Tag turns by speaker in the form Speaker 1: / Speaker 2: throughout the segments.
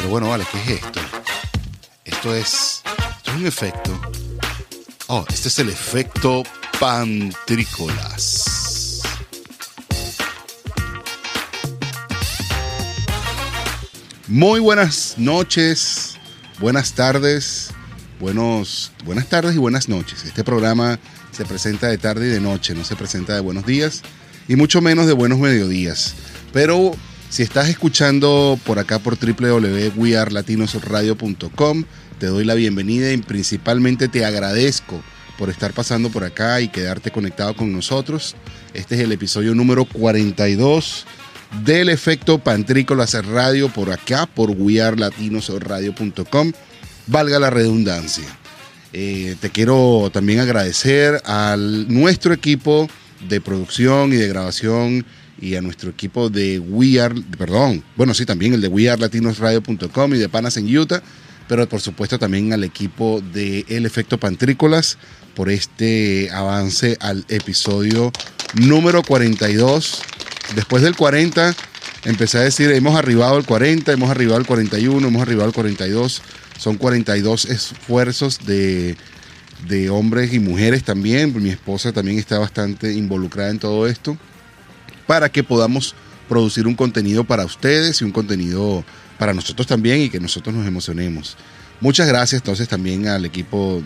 Speaker 1: Pero bueno, vale, ¿qué es esto? Esto es, esto es un efecto. Oh, este es el efecto pantrícolas. Muy buenas noches, buenas tardes, buenos, buenas tardes y buenas noches. Este programa se presenta de tarde y de noche, no se presenta de buenos días y mucho menos de buenos mediodías. Pero si estás escuchando por acá por www.wearlatinosradio.com, te doy la bienvenida y principalmente te agradezco por estar pasando por acá y quedarte conectado con nosotros. Este es el episodio número 42 del efecto Pantrícolas Radio por acá por wearlatinosradio.com. Valga la redundancia. Eh, te quiero también agradecer a nuestro equipo de producción y de grabación y a nuestro equipo de We Are, perdón, bueno, sí, también el de WeAreLatinosRadio.com y de Panas en Utah, pero por supuesto también al equipo de El Efecto Pantrícolas por este avance al episodio número 42. Después del 40, empecé a decir, hemos arribado al 40, hemos arribado al 41, hemos arribado al 42. Son 42 esfuerzos de, de hombres y mujeres también. Mi esposa también está bastante involucrada en todo esto para que podamos producir un contenido para ustedes y un contenido para nosotros también y que nosotros nos emocionemos. Muchas gracias entonces también al equipo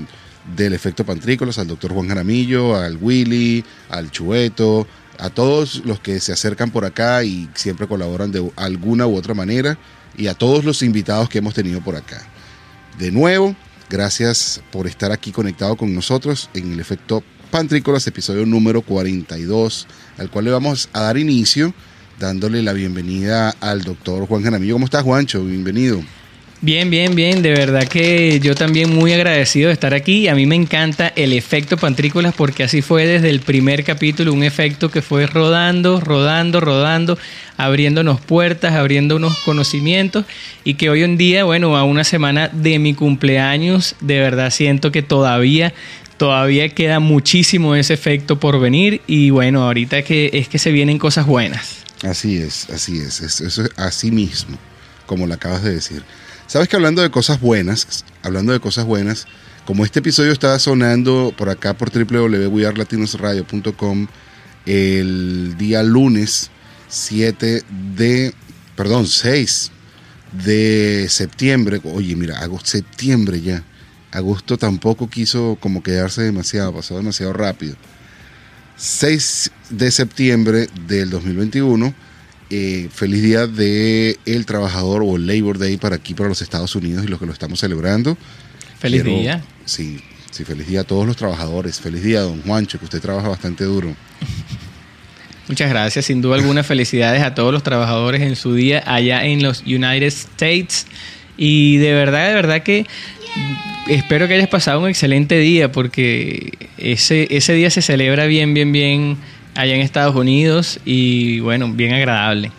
Speaker 1: del Efecto Pantrícolas, al doctor Juan Jaramillo, al Willy, al Chueto, a todos los que se acercan por acá y siempre colaboran de alguna u otra manera y a todos los invitados que hemos tenido por acá. De nuevo, gracias por estar aquí conectado con nosotros en el Efecto Pantrícolas, episodio número 42, al cual le vamos a dar inicio dándole la bienvenida al doctor Juan Jaramillo. ¿Cómo estás, Juancho? Bienvenido.
Speaker 2: Bien, bien, bien. De verdad que yo también muy agradecido de estar aquí. A mí me encanta el efecto Pantrícolas porque así fue desde el primer capítulo, un efecto que fue rodando, rodando, rodando, abriéndonos puertas, abriéndonos conocimientos y que hoy en día, bueno, a una semana de mi cumpleaños, de verdad siento que todavía todavía queda muchísimo ese efecto por venir y bueno, ahorita que es que se vienen cosas buenas.
Speaker 1: Así es, así es, eso es así mismo, como lo acabas de decir. Sabes que hablando de cosas buenas, hablando de cosas buenas, como este episodio estaba sonando por acá por www.wearlatinosradio.com el día lunes 7 de, perdón, 6 de septiembre, oye, mira, hago septiembre ya agosto tampoco quiso como quedarse demasiado, pasó demasiado rápido. 6 de septiembre del 2021, eh, feliz día del el trabajador o el Labor Day para aquí, para los Estados Unidos y los que lo estamos celebrando.
Speaker 2: Feliz día.
Speaker 1: Sí, sí, feliz día a todos los trabajadores. Feliz día, don Juancho, que usted trabaja bastante duro.
Speaker 2: Muchas gracias, sin duda alguna felicidades a todos los trabajadores en su día allá en los United States. Y de verdad, de verdad que espero que hayas pasado un excelente día porque ese, ese día se celebra bien, bien, bien allá en Estados Unidos y bueno, bien agradable.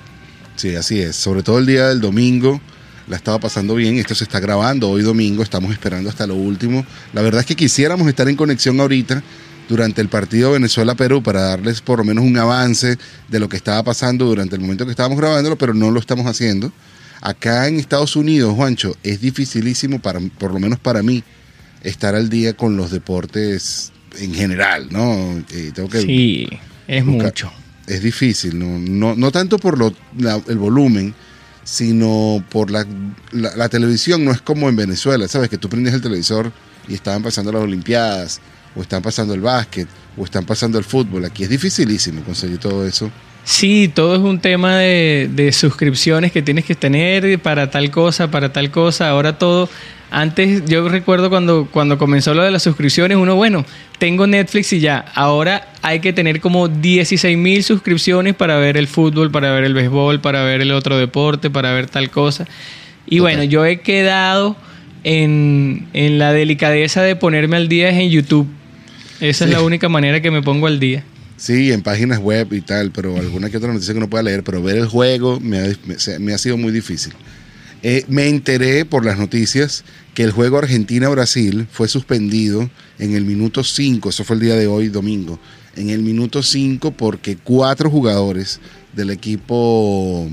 Speaker 1: Sí, así es. Sobre todo el día del domingo la estaba pasando bien. Esto se está grabando hoy domingo, estamos esperando hasta lo último. La verdad es que quisiéramos estar en conexión ahorita durante el partido Venezuela-Perú para darles por lo menos un avance de lo que estaba pasando durante el momento que estábamos grabándolo, pero no lo estamos haciendo Acá en Estados Unidos, Juancho, es dificilísimo, para, por lo menos para mí, estar al día con los deportes en general, ¿no?
Speaker 2: Eh, tengo que sí, es mucho.
Speaker 1: Es difícil, no, no, tanto por lo, el volumen, sino por la, la, televisión. No es como en Venezuela, ¿sabes? Que tú prendes el televisor y estaban pasando las Olimpiadas, o están pasando el básquet, o están pasando el fútbol. Aquí es dificilísimo conseguir todo eso
Speaker 2: Sí, todo es un tema de, suscripciones que tienes que tener para tal cosa, para tal cosa. Ahora todo. Antes, yo recuerdo cuando, cuando comenzó lo de las suscripciones, uno, bueno, tengo Netflix y ya. Ahora hay que tener como 16 mil suscripciones para ver el fútbol, para ver el béisbol, para ver el otro deporte, para ver tal cosa. Y bueno, yo he quedado en, la delicadeza de ponerme al día en YouTube. Esa es la única manera que me pongo al día.
Speaker 1: Sí, en páginas web y tal, pero alguna que otra noticia que no pueda leer, pero ver el juego me ha, sido muy difícil. Eh, me enteré por las noticias que el juego Argentina-Brasil fue suspendido en el minuto 5, eso fue el día de hoy, domingo, en el minuto 5 porque cuatro jugadores del equipo,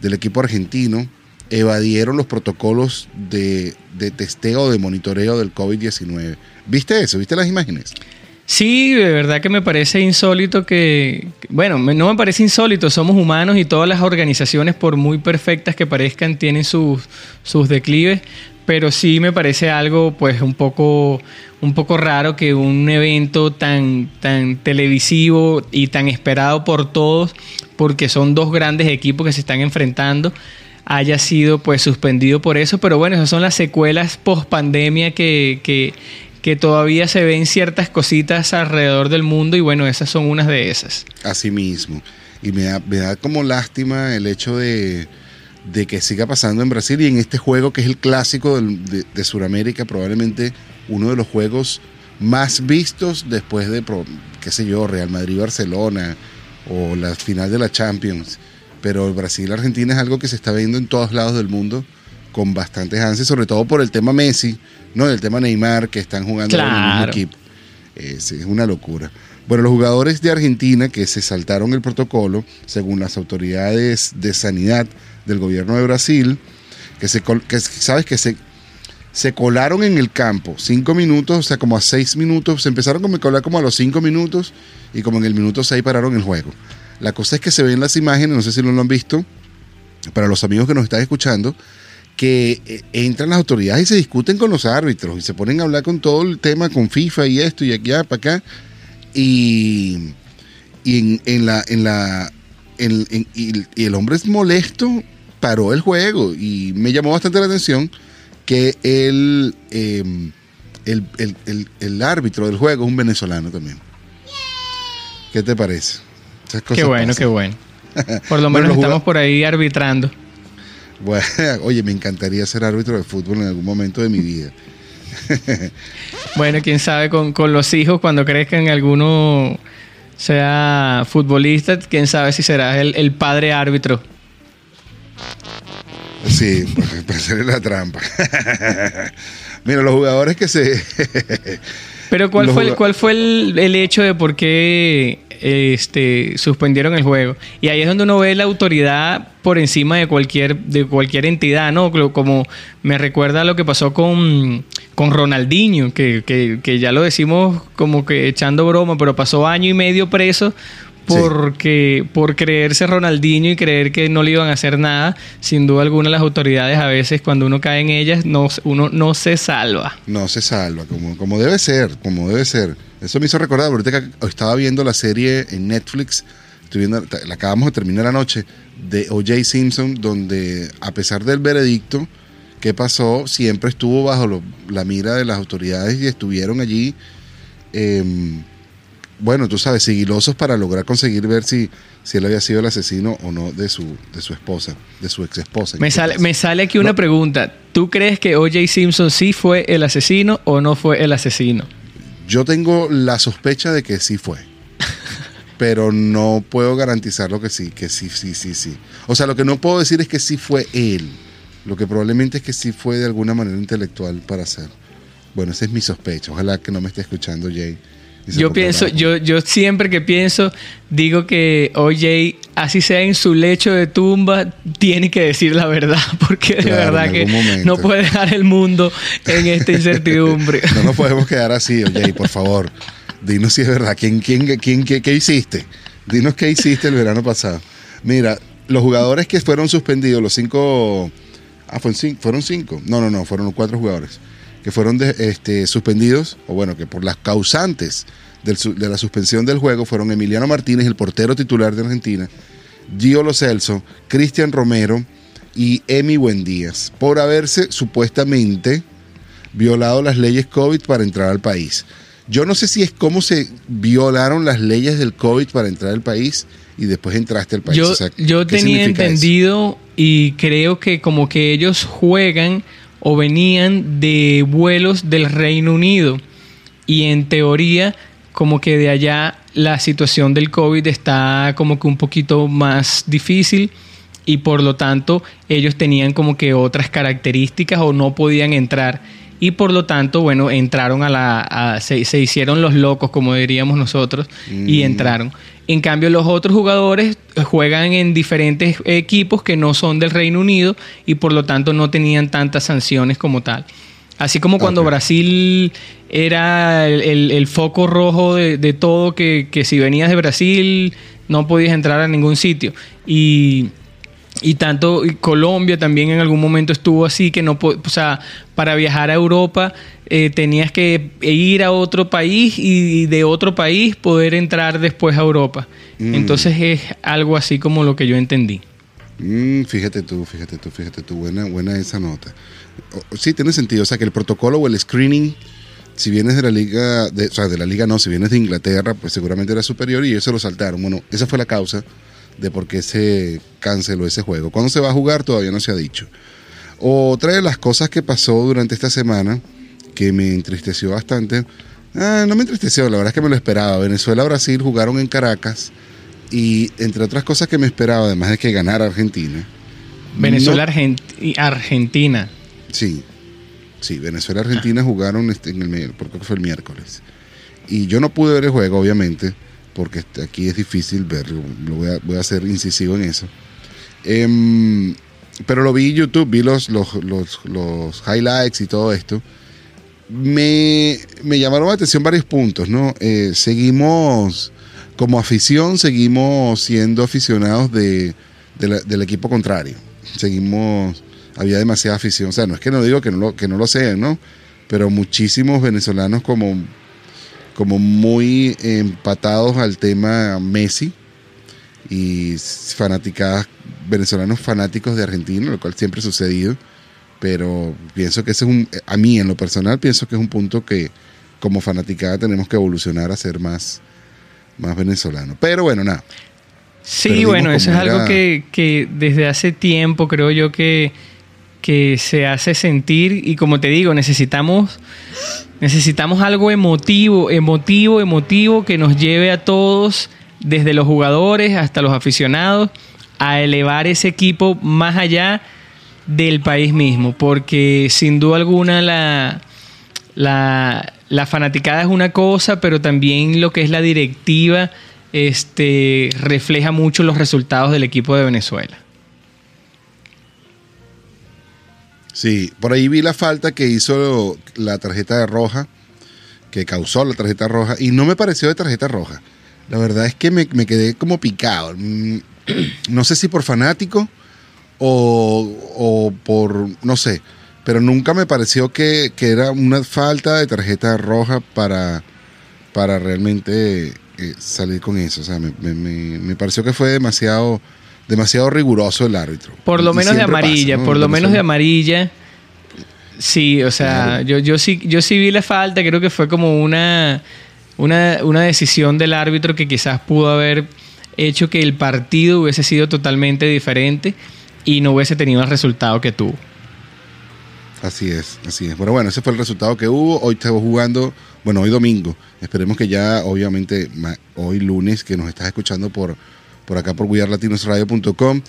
Speaker 1: del equipo argentino evadieron los protocolos de, de testeo, de monitoreo del COVID-19. ¿Viste eso? ¿Viste las imágenes?
Speaker 2: Sí, de verdad que me parece insólito que, bueno, no me parece insólito, somos humanos y todas las organizaciones, por muy perfectas que parezcan, tienen sus, sus declives, pero sí me parece algo pues un poco, un poco raro que un evento tan, tan televisivo y tan esperado por todos, porque son dos grandes equipos que se están enfrentando, haya sido pues suspendido por eso, pero bueno, esas son las secuelas post pandemia que, que, que todavía se ven ciertas cositas alrededor del mundo y bueno, esas son unas de esas.
Speaker 1: Así mismo. Y me da, me da como lástima el hecho de, de, que siga pasando en Brasil y en este juego que es el clásico de, de Sudamérica, probablemente uno de los juegos más vistos después de, qué sé yo, Real Madrid-Barcelona o la final de la Champions. Pero Brasil-Argentina es algo que se está viendo en todos lados del mundo con bastantes ansias, sobre todo por el tema Messi, ¿no? El tema Neymar, que están jugando en el mismo equipo. Es, es una locura. Bueno, los jugadores de Argentina que se saltaron el protocolo, según las autoridades de sanidad del gobierno de Brasil, que se que, sabes que se, se colaron en el campo cinco minutos, o sea, como a seis minutos, se empezaron a colar como a los cinco minutos y como en el minuto seis pararon el juego. La cosa es que se ven las imágenes, no sé si lo han visto, para los amigos que nos están escuchando, que eh, entran las autoridades y se discuten con los árbitros y se ponen a hablar con todo el tema, con FIFA y esto y allá para acá. Y, y en, la, en la, y, el hombre es molesto, paró el juego y me llamó bastante la atención que el, em, el, el, el, árbitro del juego es un venezolano también. ¿Qué te parece?
Speaker 2: Qué bueno, qué bueno. Por lo menos estamos por ahí arbitrando.
Speaker 1: Bueno, oye, me encantaría ser árbitro de fútbol en algún momento de mi vida.
Speaker 2: bueno, quién sabe, con, los hijos, cuando crezcan alguno sea futbolista, quién sabe si será el, padre árbitro.
Speaker 1: Sí, para hacerle la trampa. Mira, los jugadores que se...
Speaker 2: Pero ¿cuál fue, ¿cuál fue el, el, hecho de por qué este, suspendieron el juego. Y ahí es donde uno ve la autoridad por encima de cualquier, de cualquier entidad, ¿no? Como me recuerda lo que pasó con, con Ronaldinho, que, que, que ya lo decimos como que echando broma, pero pasó año y medio preso porque por creerse Ronaldinho y creer que no le iban a hacer nada, sin duda alguna las autoridades a veces cuando uno cae en ellas no, uno no se salva.
Speaker 1: No se salva, como, como debe ser, como debe ser. Eso me hizo recordar, ahorita que estaba viendo la serie en Netflix, estoy viendo, la acabamos de terminar anoche, de O.J. Simpson, donde a pesar del veredicto que pasó, siempre estuvo bajo la mira de las autoridades y estuvieron allí. Eh, bueno, tú sabes, sigilosos para lograr conseguir ver si, si él había sido el asesino o no de su, de su esposa, de su ex esposa.
Speaker 2: Me sale, me sale aquí una pregunta. ¿Tú crees que O.J. Simpson sí fue el asesino o no fue el asesino?
Speaker 1: Yo tengo la sospecha de que sí fue. pero no puedo garantizar lo que sí, que sí, sí, sí, sí. O sea, lo que no puedo decir es que sí fue él. Lo que probablemente es que sí fue de alguna manera intelectual para hacer. Bueno, esa es mi sospecha. Ojalá que no me esté escuchando Jay
Speaker 2: yo pienso, yo, yo siempre que pienso, digo que OJ, así sea en su lecho de tumba, tiene que decir la verdad, porque de verdad que no puede dejar el mundo en esta incertidumbre.
Speaker 1: no nos podemos quedar así, OJ, por favor. Dinos si es verdad. ¿Quién, quién, quién, qué, qué hiciste? Dinos qué hiciste el verano pasado. Mira, los jugadores que fueron suspendidos, los cinco. Ah, fueron cinco. ¿Fueron cinco? No, no, no, fueron los cuatro jugadores que fueron este, suspendidos, o bueno, que por las causantes de la suspensión del juego fueron Emiliano Martínez, el portero titular de Argentina, Gio Lo Celso, Cristian Romero y Emi Buendías, por haberse supuestamente violado las leyes COVID para entrar al país. Yo no sé si es cómo se violaron las leyes del COVID para entrar al país y después entraste al país.
Speaker 2: Yo, yo tenía entendido y creo que como que ellos juegan o venían de vuelos del Reino Unido. Y en teoría, como que de allá la situación del COVID está como que un poquito más difícil y por lo tanto ellos tenían como que otras características o no podían entrar. Y por lo tanto, bueno, entraron a la... se, hicieron los locos, como diríamos nosotros, y mm. entraron. En cambio, los otros jugadores juegan en diferentes equipos que no son del Reino Unido y por lo tanto no tenían tantas sanciones como tal. Así como cuando Brasil era el, foco rojo de, todo, que, que, si venías de Brasil no podías entrar a ningún sitio. Y, y tanto Colombia también en algún momento estuvo así, que no, o sea, para viajar a Europa eh, tenías que ir a otro país y de otro país poder entrar después a Europa. Mm. Entonces es algo así como lo que yo entendí.
Speaker 1: Mm, fíjate tú, fíjate tú, fíjate tú, buena, buena esa nota. Sí, tiene sentido, o sea que el protocolo o el screening, si vienes de la liga, de, o sea, de la liga no, si vienes de Inglaterra, pues seguramente era superior y ellos se lo saltaron. Bueno, esa fue la causa de por qué se canceló ese juego. ¿Cuándo se va a jugar? Todavía no se ha dicho. Otra de las cosas que pasó durante esta semana que me entristeció bastante. Ah, no me entristeció, la verdad es que me lo esperaba. Venezuela-Brasil jugaron en Caracas y entre otras cosas que me esperaba, además de que ganara Argentina.
Speaker 2: Venezuela-Argentina.
Speaker 1: sí, sí, Venezuela-Argentina jugaron este, en el porque fue el miércoles. Y yo no pude ver el juego, obviamente, porque aquí es difícil verlo. Lo voy, a, voy a ser incisivo en eso. Em, pero lo vi en YouTube, vi los, los, los, los highlights y todo esto me, llamaron la atención varios puntos, ¿no? Eh, seguimos, como afición, seguimos siendo aficionados de, del equipo contrario. Seguimos, había demasiada afición. O sea, no es que no digo que no lo, que no lo sean, ¿no? Pero muchísimos venezolanos como, como muy empatados al tema Messi y fanaticadas, venezolanos fanáticos de Argentina, lo cual siempre ha sucedido pero pienso que ese es un, a mí en lo personal pienso que es un punto que como fanaticada tenemos que evolucionar a ser más, más venezolano. Pero bueno, nada.
Speaker 2: Sí, bueno, eso es algo que, desde hace tiempo creo yo que, que se hace sentir y como te digo, necesitamos, necesitamos algo emotivo, emotivo, emotivo que nos lleve a todos, desde los jugadores hasta los aficionados, a elevar ese equipo más allá del país mismo, porque sin duda alguna la, la, fanaticada es una cosa, pero también lo que es la directiva este, refleja mucho los resultados del equipo de Venezuela.
Speaker 1: Sí, por ahí vi la falta que hizo la tarjeta roja, que causó la tarjeta roja, y no me pareció de tarjeta roja. La verdad es que me, me quedé como picado. Mm, no sé si por fanático o, por, no sé, pero nunca me pareció que, era una falta de tarjeta roja para, para realmente eh, salir con eso. O sea, me, pareció que fue demasiado, demasiado riguroso el árbitro.
Speaker 2: Por lo menos de amarilla, por lo menos de amarilla. Sí, o sea, yo, yo, sí, yo sí vi la falta, creo que fue como una, una, una decisión del árbitro que quizás pudo haber hecho que el partido hubiese sido totalmente diferente y no hubiese tenido el resultado que tuvo.
Speaker 1: Así es, así es. Bueno, bueno, ese fue el resultado que hubo. Hoy estamos jugando, bueno, hoy domingo. Esperemos que ya, obviamente, hoy lunes, que nos estás escuchando por, por acá por guiarlatinosradio.com,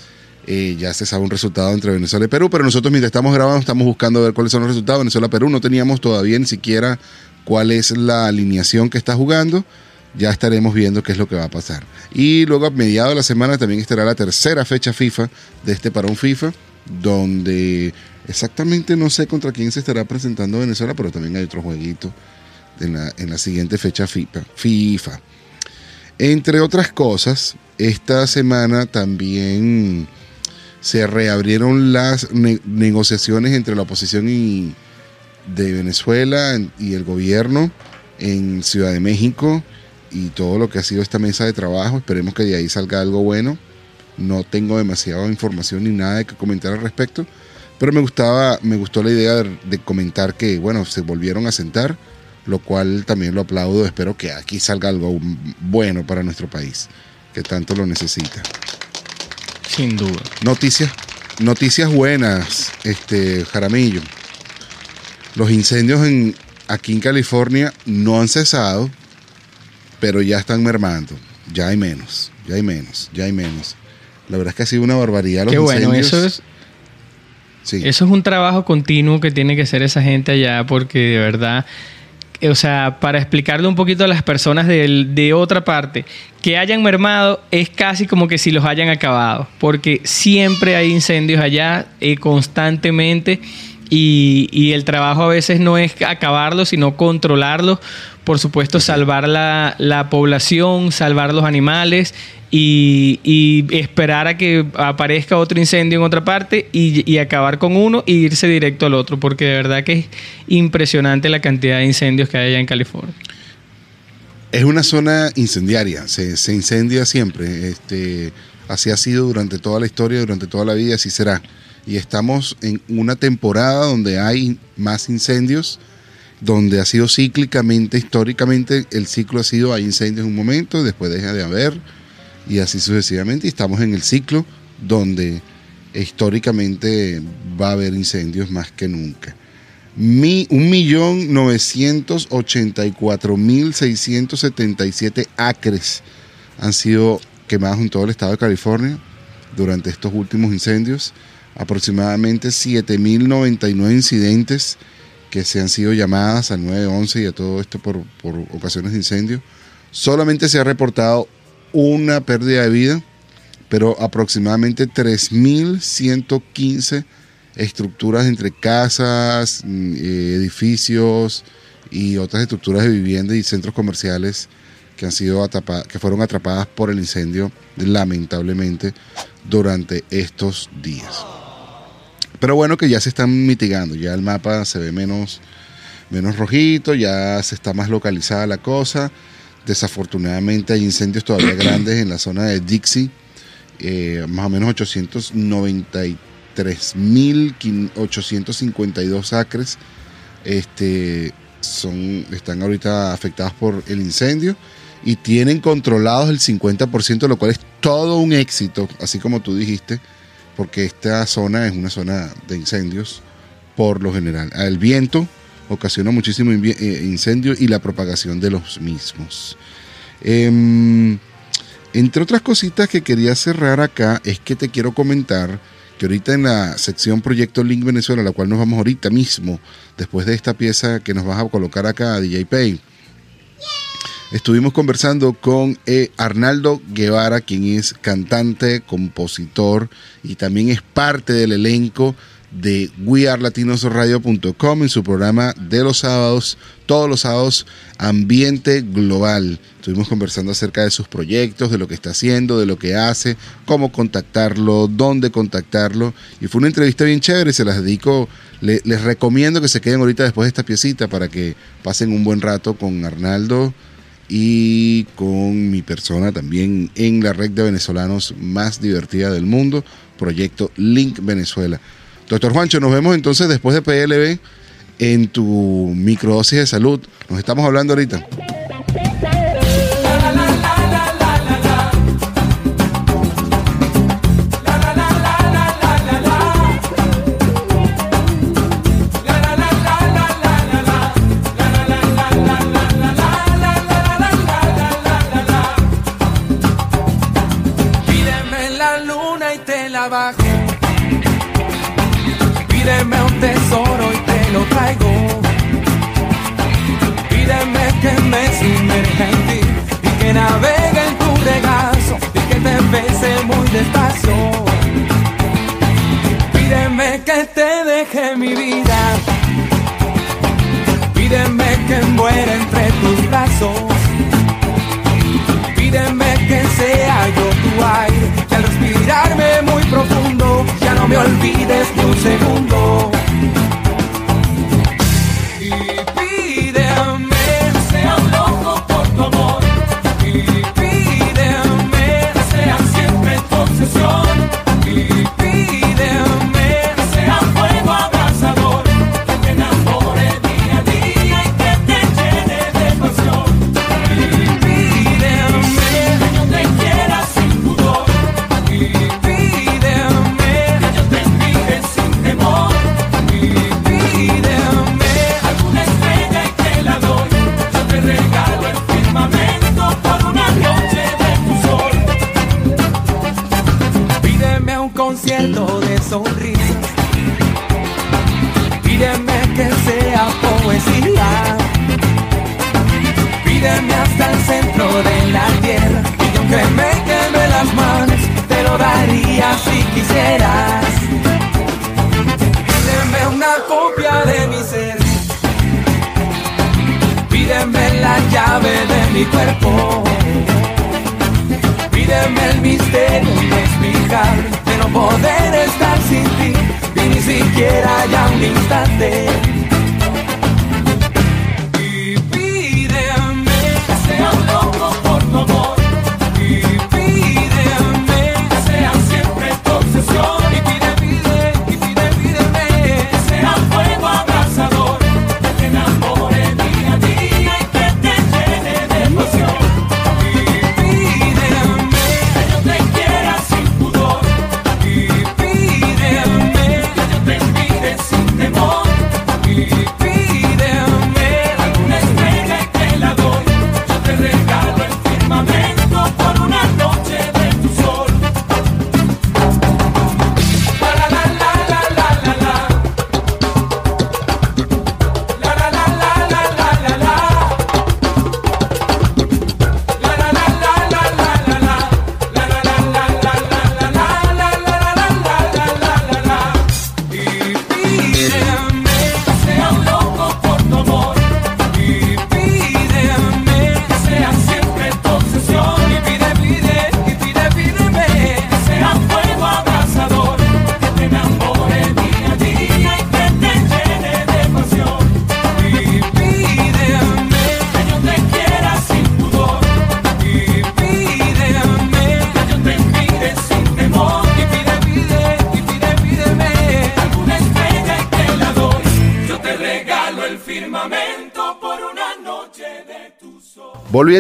Speaker 1: eh, ya se sabe un resultado entre Venezuela y Perú, pero nosotros mientras estamos grabando estamos buscando ver cuáles son los resultados. Venezuela-Perú no teníamos todavía ni siquiera cuál es la alineación que está jugando ya estaremos viendo qué es lo que va a pasar. Y luego a mediados de la semana también estará la tercera fecha FIFA de este parón FIFA, donde exactamente no sé contra quién se estará presentando Venezuela, pero también hay otro jueguito en la, en la siguiente fecha FIFA. FIFA. Entre otras cosas, esta semana también se reabrieron las negociaciones entre la oposición de Venezuela y el gobierno en Ciudad de México y todo lo que ha sido esta mesa de trabajo. Esperemos que de ahí salga algo bueno. No tengo demasiada información ni nada de que comentar al respecto, pero me gustaba, me gustó la idea de, comentar que, bueno, se volvieron a sentar, lo cual también lo aplaudo. Espero que aquí salga algo bueno para nuestro país, que tanto lo necesita.
Speaker 2: Sin duda.
Speaker 1: Noticias, noticias buenas, este Jaramillo. Los incendios en, aquí en California no han cesado pero ya están mermando. Ya hay menos, ya hay menos, ya hay menos. La verdad es que ha sido una barbaridad.
Speaker 2: Los Qué bueno, eso es. Eso es un trabajo continuo que tiene que hacer esa gente allá, porque de verdad o sea, para explicarle un poquito a las personas de, otra parte, que hayan mermado es casi como que si los hayan acabado, porque siempre hay incendios allá eh, constantemente y, el trabajo a veces no es acabarlos, sino controlarlos. Por supuesto, salvar la, la población, salvar los animales y, esperar a que aparezca otro incendio en otra parte y, acabar con uno e irse directo al otro, porque de verdad que es impresionante la cantidad de incendios que hay allá en California.
Speaker 1: Es una zona incendiaria, se, incendia siempre. Este, así ha sido durante toda la historia, durante toda la vida, así será. Y estamos en una temporada donde hay más incendios, donde ha sido cíclicamente, históricamente, el ciclo ha sido hay incendios en un momento, después deja de haber y así sucesivamente. Y estamos en el ciclo donde históricamente va a haber incendios más que nunca. Mi, 1.984.677 acres han sido quemados en todo el estado de California durante estos últimos incendios. Aproximadamente 7.099 incidentes que se han sido llamadas al 911 y a todo esto por, por ocasiones de incendio. Solamente se ha reportado una pérdida de vida, pero aproximadamente 3.115 estructuras entre casas, mm, eh, edificios y otras estructuras de vivienda y centros comerciales que han sido que fueron atrapadas por el incendio lamentablemente durante estos días. Pero bueno que ya se están mitigando, ya el mapa se ve menos, menos rojito, ya se está más localizada la cosa. Desafortunadamente hay incendios todavía grandes en la zona de Dixie, eh, más o menos 893.852 acres este, son, están ahorita afectados por el incendio y tienen controlados el 50%, lo cual es todo un éxito, así como tú dijiste, porque esta zona es una zona de incendios por lo general. El viento ocasiona muchísimo eh, incendio y la propagación de los mismos. Em, entre otras cositas que quería cerrar acá es que te quiero comentar que ahorita en la sección Proyecto Link Venezuela, la cual nos vamos ahorita mismo, después de esta pieza que nos vas a colocar acá, DJ Pay, estuvimos conversando con eh, Arnaldo Guevara, quien es cantante, compositor y también es parte del elenco de wearlatinosradio.com en su programa de los sábados, todos los sábados, Ambiente Global. Estuvimos conversando acerca de sus proyectos, de lo que está haciendo, de lo que hace, cómo contactarlo, dónde contactarlo. Y fue una entrevista bien chévere, se las dedico. les recomiendo que se queden ahorita después de esta piecita para que pasen un buen rato con Arnaldo y con mi persona también en la red de venezolanos más divertida del mundo, Proyecto Link Venezuela. Doctor Juancho, nos vemos entonces después de PLB en tu microdosis de salud. Nos estamos hablando ahorita.
Speaker 3: muy despacio. Pídeme que te deje mi vida. Pídeme que muera entre tus brazos. Pídeme que sea yo tu aire. Que al respirarme muy profundo, ya no me olvides ni un segundo.
Speaker 1: Y pídeme, sea un loco por tu amor. Cause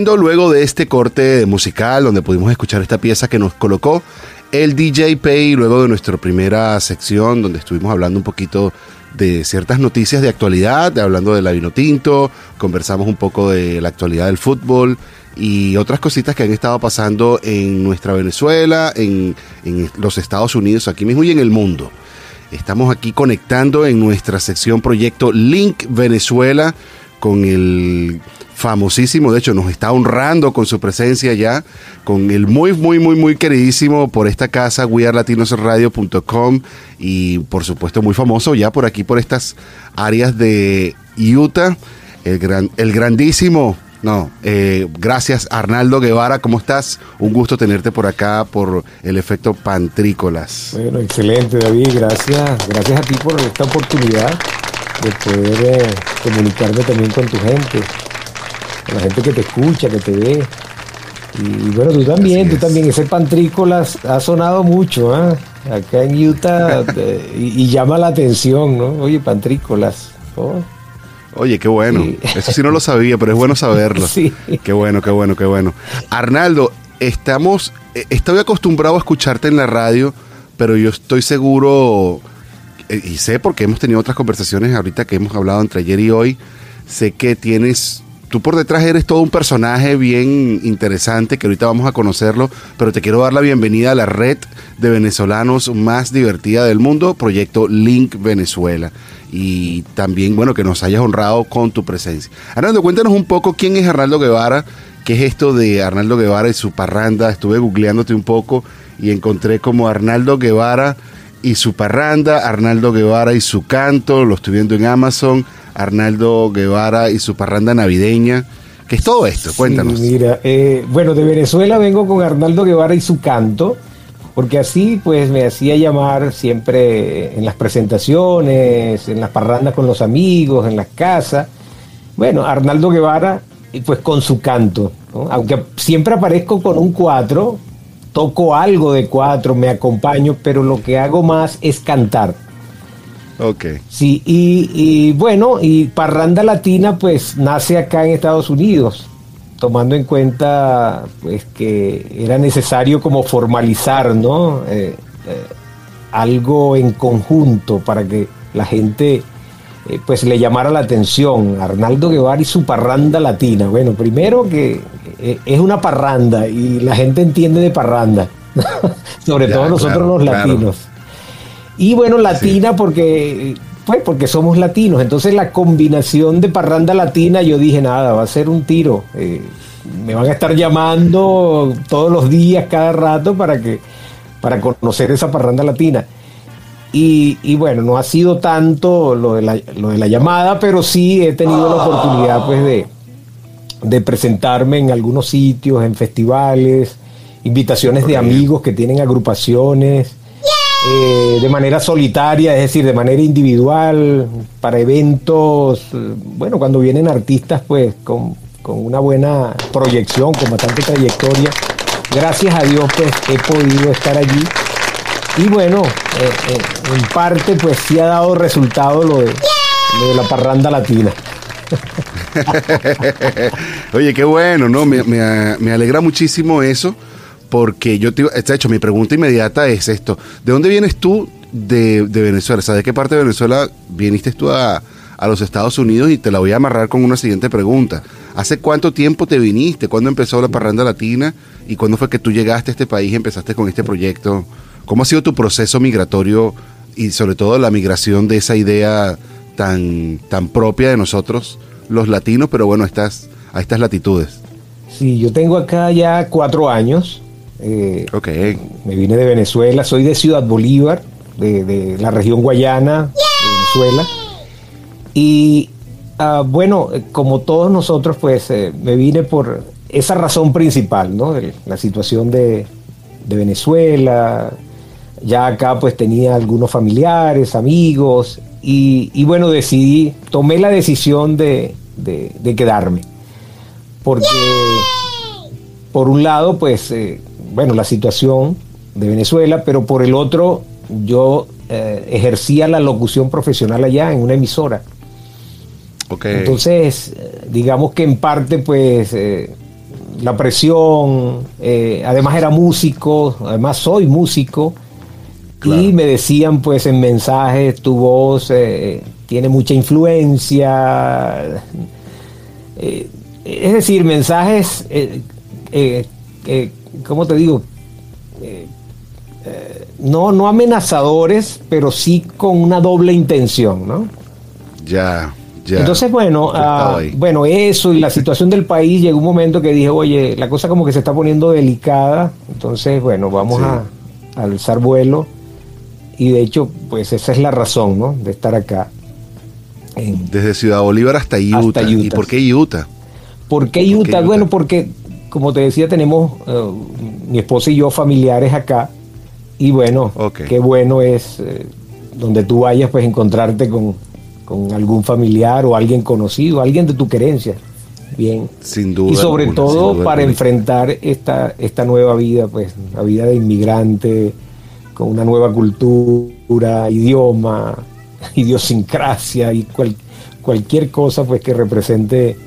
Speaker 1: Luego de este corte musical donde pudimos escuchar esta pieza que nos colocó el DJ Pay, luego de nuestra primera sección donde estuvimos hablando un poquito de ciertas noticias de actualidad, hablando de la vino tinto, conversamos un poco de la actualidad del fútbol y otras cositas que han estado pasando en nuestra Venezuela, en, en los Estados Unidos, aquí mismo y en el mundo. Estamos aquí conectando en nuestra sección proyecto Link Venezuela con el famosísimo, de hecho nos está honrando con su presencia ya, con el muy, muy, muy, muy queridísimo por esta casa, wearlatinosradio.com y por supuesto muy famoso ya por aquí, por estas áreas de Utah, el, gran, el grandísimo, no, eh, gracias Arnaldo Guevara, ¿cómo estás? Un gusto tenerte por acá por el efecto Pantrícolas.
Speaker 4: Bueno, excelente David, gracias, gracias a ti por esta oportunidad de poder eh, comunicarme también con tu gente la gente que te escucha, que te ve. Y, bueno, tú también, tú también, ese pantrícolas ha sonado mucho, ¿eh? Acá en Utah y, llama la atención, ¿no? Oye, pantrícolas. Oh.
Speaker 1: Oye, qué bueno. Eso sí no lo sabía, pero es bueno saberlo. sí. Qué bueno, qué bueno, qué bueno. Arnaldo, estamos, eh, estoy acostumbrado a escucharte en la radio, pero yo estoy seguro, eh, y sé porque hemos tenido otras conversaciones ahorita que hemos hablado entre ayer y hoy, sé que tienes tú por detrás eres todo un personaje bien interesante que ahorita vamos a conocerlo, pero te quiero dar la bienvenida a la red de venezolanos más divertida del mundo, Proyecto Link Venezuela. Y también, bueno, que nos hayas honrado con tu presencia. Arnaldo, cuéntanos un poco quién es Arnaldo Guevara, qué es esto de Arnaldo Guevara y su parranda. Estuve googleándote un poco y encontré como Arnaldo Guevara y su parranda, Arnaldo Guevara y su canto, lo estoy viendo en Amazon. Arnaldo Guevara y su parranda navideña. ¿Qué es todo esto? Cuéntanos.
Speaker 4: mira, eh, bueno, de Venezuela vengo con Arnaldo Guevara y su canto, porque así pues me hacía llamar siempre en las presentaciones, en las parrandas con los amigos, en las casas. Bueno, Arnaldo Guevara y pues con su canto, aunque siempre aparezco con un cuatro, toco algo de cuatro, me acompaño, pero lo que hago más es cantar.
Speaker 1: Ok.
Speaker 4: Sí, y, bueno, y Parranda Latina pues nace acá en Estados Unidos, tomando en cuenta pues que era necesario como formalizar, ¿no? Eh, eh, algo en conjunto para que la gente eh, pues le llamara la atención. Arnaldo Guevara y su parranda latina. Bueno, primero que es una parranda y la gente entiende de parranda, sobre todo nosotros los latinos. Y bueno, latina porque pues porque somos latinos. Entonces la combinación de parranda latina, yo dije, nada, va a ser un tiro. Eh, me van a estar llamando todos los días, cada rato, para que para conocer esa parranda latina. Y, bueno, no ha sido tanto lo de, la, llamada, pero sí he tenido la oportunidad pues de, de presentarme en algunos sitios, en festivales, invitaciones de amigos que tienen agrupaciones, eh, de manera solitaria, es decir, de manera individual, para eventos, eh, bueno, cuando vienen artistas pues con, con una buena proyección, con bastante trayectoria. Gracias a Dios pues he podido estar allí. Y bueno, eh, en parte pues sí ha dado resultado lo de, la parranda latina.
Speaker 1: Oye, qué bueno, ¿no? Me, me, me alegra muchísimo eso, porque yo te de hecho, mi pregunta inmediata es esto. ¿De dónde vienes tú de, Venezuela? ¿Sabes de qué parte de Venezuela viniste tú a, los Estados Unidos? Y te la voy a amarrar con una siguiente pregunta. ¿Hace cuánto tiempo te viniste? ¿Cuándo empezó la parranda latina? ¿Y cuándo fue que tú llegaste a este país y empezaste con este proyecto? ¿Cómo ha sido tu proceso migratorio y sobre todo la migración de esa idea tan, tan propia de nosotros, los latinos, pero bueno, estas, a estas latitudes?
Speaker 4: Sí, yo tengo acá ya cuatro años. Eh,
Speaker 1: Ok.
Speaker 4: Me vine de Venezuela, soy de Ciudad Bolívar, de, de la región Guayana, de Venezuela. Y ah, bueno, como todos nosotros, pues eh, me vine por esa razón principal, ¿no? La situación de, de Venezuela. Ya acá pues tenía algunos familiares, amigos, y, y bueno, decidí, tomé la decisión de, de- de quedarme. Porque por un lado, pues, eh, bueno, la situación de Venezuela, pero por el otro, yo eh, ejercía la locución profesional allá en una emisora.
Speaker 1: Ok.
Speaker 4: Entonces, eh, digamos que en parte, pues, eh, la presión, eh, además era músico, además soy músico,
Speaker 1: Claro.
Speaker 4: y me decían, pues, en mensajes, tu voz tiene mucha influencia. Es decir, mensajes, eh, ¿cómo te digo? Eh, eh, no, no amenazadores, pero sí con una doble intención, ¿no?
Speaker 1: ya, ya.
Speaker 4: Entonces, bueno, ah, bueno, eso y la situación del país, llegó un momento que dije, oye, la cosa como que se está poniendo delicada, entonces, bueno, vamos
Speaker 1: Sí.
Speaker 4: a, a alzar vuelo. Y de hecho, pues esa es la razón, ¿no? De estar acá. En-
Speaker 1: Desde Ciudad Bolívar hasta Utah.
Speaker 4: Hasta
Speaker 1: ¿Y
Speaker 4: Utah.
Speaker 1: por qué Utah?
Speaker 4: ¿Por qué
Speaker 1: ¿Por qué
Speaker 4: Utah?
Speaker 1: Utah?
Speaker 4: Bueno, porque, como te decía, tenemos eh, mi esposa y yo familiares acá. Y bueno, qué bueno es eh, donde tú vayas, pues encontrarte con, con algún familiar o alguien conocido, alguien de tu querencia. Bien.
Speaker 1: Sin duda.
Speaker 4: y sobre
Speaker 1: alguna,
Speaker 4: todo para
Speaker 1: alguna.
Speaker 4: enfrentar esta, esta nueva vida, pues la vida de inmigrante, con una nueva cultura, idioma, idiosincrasia y cual- cualquier cosa pues que represente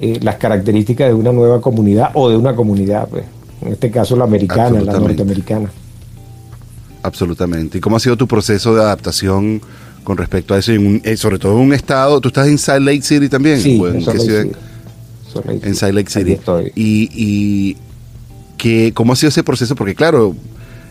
Speaker 4: eh, las características de una nueva comunidad o de una comunidad, pues en este caso la americana, la norteamericana.
Speaker 1: Absolutamente. ¿Y cómo ha sido tu proceso de adaptación con respecto a eso? En un- eh, sobre todo en un estado, ¿tú estás en Salt Lake City también?
Speaker 4: Sí,
Speaker 1: ¿O en
Speaker 4: Salt Lake? City.
Speaker 1: En Salt Lake City.
Speaker 4: estoy.
Speaker 1: Y, y que, ¿cómo ha sido ese proceso? Porque claro,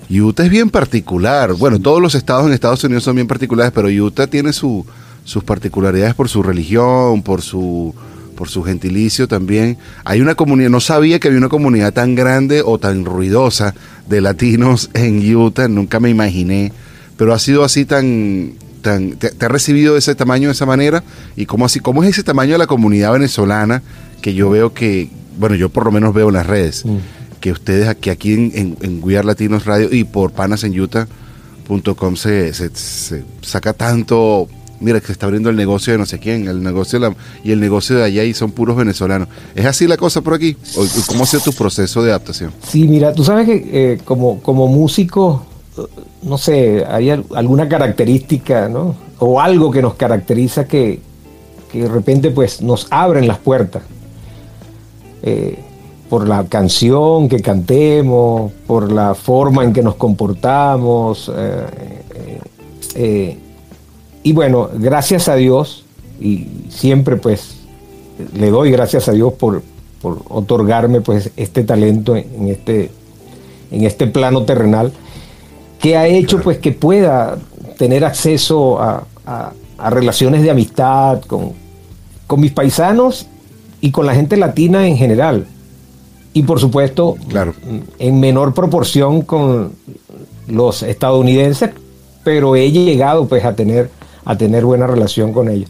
Speaker 1: Utah es bien particular. Bueno, todos los estados en Estados Unidos son bien particulares, pero Utah tiene su, sus particularidades por su religión, por su por su gentilicio también. Hay una comunidad, no sabía que había una comunidad tan grande o tan ruidosa de latinos en Utah, nunca me imaginé, pero ha sido así tan, tan te, te ha recibido de ese tamaño, de esa manera, y cómo así, cómo es ese tamaño de la comunidad venezolana que yo veo que, bueno, yo por lo menos veo en las redes,
Speaker 4: Mm.
Speaker 1: que ustedes aquí, aquí en, en, en We Are Latinos Radio y por panas en Utah.com se, se, se saca tanto mira que se está abriendo el negocio de no sé quién, el negocio de la- y el negocio de allá y son puros venezolanos. ¿Es así la cosa por aquí? ¿O, o ¿Cómo ha sido tu proceso de adaptación?
Speaker 4: Sí, mira, tú sabes que eh, como, como músico, no sé, hay al- alguna característica, ¿no? O algo que nos caracteriza que, que de repente pues nos abren las puertas. Eh, por la canción que cantemos, por la forma en que nos comportamos. eh, eh, y bueno, gracias a Dios, y siempre pues le doy gracias a Dios por, por otorgarme pues este talento en, este, en este plano terrenal, que ha hecho pues que pueda tener acceso a, a- a relaciones de amistad con, con mis paisanos y con la gente latina en general. Y por supuesto,
Speaker 1: Claro.
Speaker 4: en menor proporción con los estadounidenses, pero he llegado pues a tener, a tener buena relación con ellos.